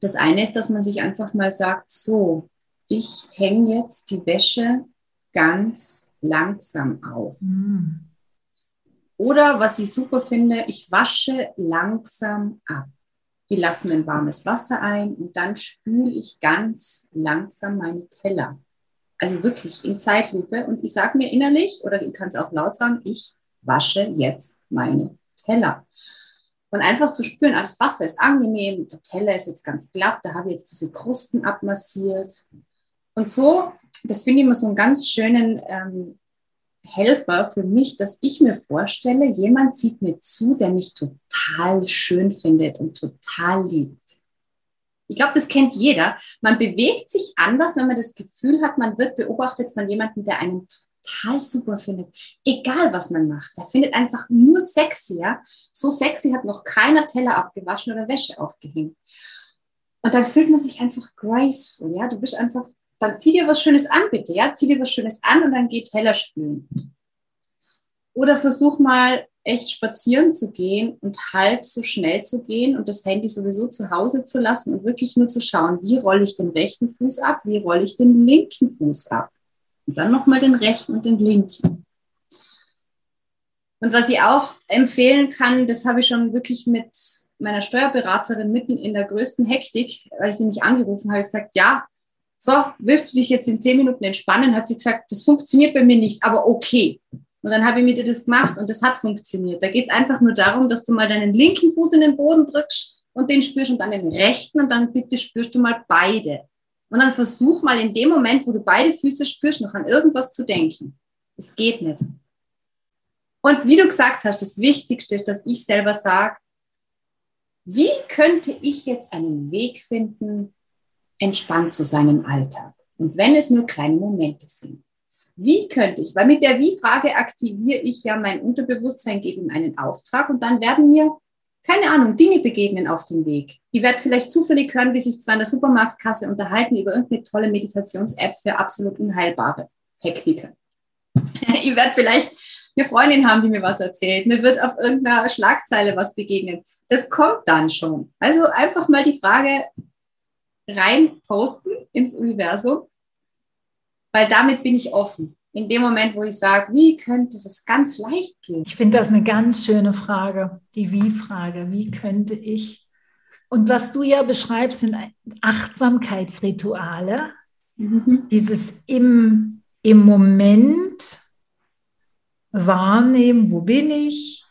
das eine ist, dass man sich einfach mal sagt, so, ich hänge jetzt die Wäsche ganz langsam auf. Mhm. Oder was ich super finde, ich wasche langsam ab. Ich lasse mir ein warmes Wasser ein und dann spüle ich ganz langsam meine Teller. Also wirklich in Zeitlupe. Und ich sage mir innerlich, oder ich kann es auch laut sagen, ich wasche jetzt meine Teller. Und einfach zu spüren, ah, das Wasser ist angenehm, der Teller ist jetzt ganz glatt, da habe ich jetzt diese Krusten abmassiert. Und so, das finde ich immer so einen ganz schönen ähm, Helfer für mich, dass ich mir vorstelle, jemand sieht mir zu, der mich total schön findet und total liebt. Ich glaube, das kennt jeder. Man bewegt sich anders, wenn man das Gefühl hat, man wird beobachtet von jemandem, der einen total super findet. Egal, was man macht. Der findet einfach nur sexy. Ja? So sexy hat noch keiner Teller abgewaschen oder Wäsche aufgehängt. Und dann fühlt man sich einfach graceful. Ja? Du bist einfach dann zieh dir was Schönes an, bitte. Ja, zieh dir was Schönes an und dann geh Teller spülen. Oder versuch mal echt spazieren zu gehen und halb so schnell zu gehen und das Handy sowieso zu Hause zu lassen und wirklich nur zu schauen, wie rolle ich den rechten Fuß ab, wie rolle ich den linken Fuß ab. Und dann nochmal den rechten und den linken. Und was ich auch empfehlen kann, das habe ich schon wirklich mit meiner Steuerberaterin mitten in der größten Hektik, weil sie mich angerufen hat, gesagt, ja, so, willst du dich jetzt in zehn Minuten entspannen? Hat sie gesagt, das funktioniert bei mir nicht, aber okay. Und dann habe ich mit ihr das gemacht und das hat funktioniert. Da geht es einfach nur darum, dass du mal deinen linken Fuß in den Boden drückst und den spürst und dann den rechten und dann bitte spürst du mal beide. Und dann versuch mal in dem Moment, wo du beide Füße spürst, noch an irgendwas zu denken. Es geht nicht. Und wie du gesagt hast, das Wichtigste ist, dass ich selber sage, wie könnte ich jetzt einen Weg finden, entspannt zu sein im Alltag? Und wenn es nur kleine Momente sind. Wie könnte ich? Weil mit der Wie-Frage aktiviere ich ja mein Unterbewusstsein, gebe ihm einen Auftrag und dann werden mir, keine Ahnung, Dinge begegnen auf dem Weg. Ich werde vielleicht zufällig hören, wie sich zwei in der Supermarktkasse unterhalten über irgendeine tolle Meditations-App für absolut unheilbare Hektiker. <laughs> ich werde vielleicht eine Freundin haben, die mir was erzählt. Mir wird auf irgendeiner Schlagzeile was begegnen. Das kommt dann schon. Also einfach mal die Frage rein posten ins Universum, weil damit bin ich offen. In dem Moment, wo ich sage, wie könnte das ganz leicht gehen? Ich finde das eine ganz schöne Frage, die Wie-Frage. Wie könnte ich? Und was du ja beschreibst, sind Achtsamkeitsrituale. Mhm. Dieses im, im Moment wahrnehmen, wo bin ich,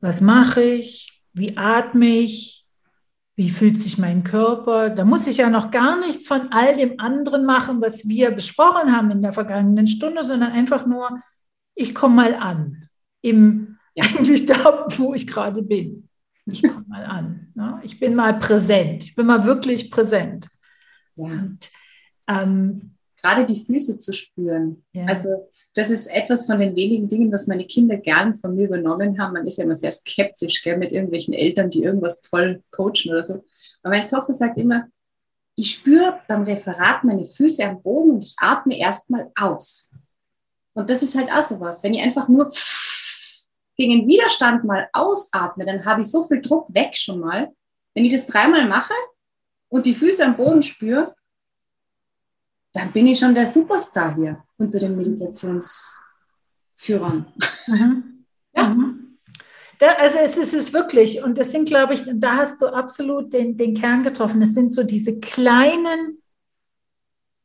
was mache ich, wie atme ich, wie fühlt sich mein Körper. Da muss ich ja noch gar nichts von all dem anderen machen, was wir besprochen haben in der vergangenen Stunde, sondern einfach nur, ich komme mal an, im, ja. eigentlich da, wo ich gerade bin. Ich komme mal an. Ne? Ich bin mal präsent. Ich bin mal wirklich präsent. Ja. Und, ähm, Gerade die Füße zu spüren. Ja. Also das ist etwas von den wenigen Dingen, was meine Kinder gern von mir übernommen haben. Man ist ja immer sehr skeptisch gell, mit irgendwelchen Eltern, die irgendwas toll coachen oder so. Aber meine Tochter sagt immer, ich spüre beim Referat meine Füße am Boden und ich atme erstmal aus. Und das ist halt auch so was. Wenn ich einfach nur gegen den Widerstand mal ausatme, dann habe ich so viel Druck weg schon mal. Wenn ich das dreimal mache und die Füße am Boden spüre, dann bin ich schon der Superstar hier unter den Meditationsführern. Mhm. <laughs> ja. Mhm. Da, also es ist es wirklich, und das sind, glaube ich, da hast du absolut den, den Kern getroffen. Es sind so diese kleinen,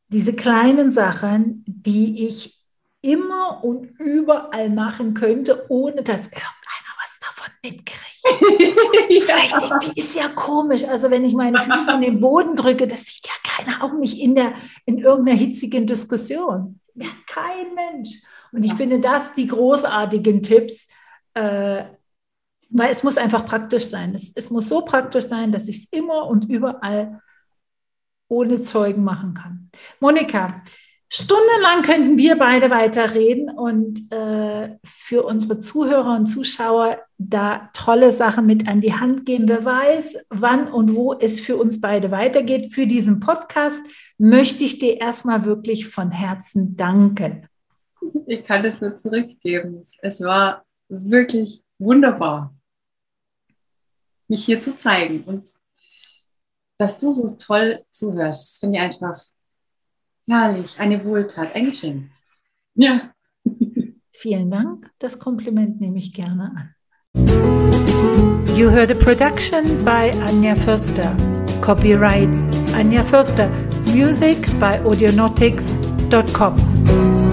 diese kleinen Sachen, die ich immer und überall machen könnte, ohne dass irgendeiner was davon mitkriegt. <laughs> Vielleicht die ist ja komisch. Also wenn ich meine Füße in den Boden drücke, das sieht ja keiner, auch nicht in, der, in irgendeiner hitzigen Diskussion. Ja, kein Mensch. Und ich finde das die großartigen Tipps, äh, weil es muss einfach praktisch sein. Es, es muss so praktisch sein, dass ich es immer und überall ohne Zeugen machen kann. Monika, Stundenlang könnten wir beide weiterreden und äh, für unsere Zuhörer und Zuschauer da tolle Sachen mit an die Hand geben. Wer weiß, wann und wo es für uns beide weitergeht. Für diesen Podcast möchte ich dir erstmal wirklich von Herzen danken. Ich kann das nur zurückgeben. Es war wirklich wunderbar, mich hier zu zeigen und dass du so toll zuhörst. Das finde ich einfach Herrlich, eine Wohltat, ein Geschenk. Ja. <laughs> Vielen Dank. Das Kompliment nehme ich gerne an. You heard a production by Anja Förster. Copyright Anja Förster. Music by audionautics.com.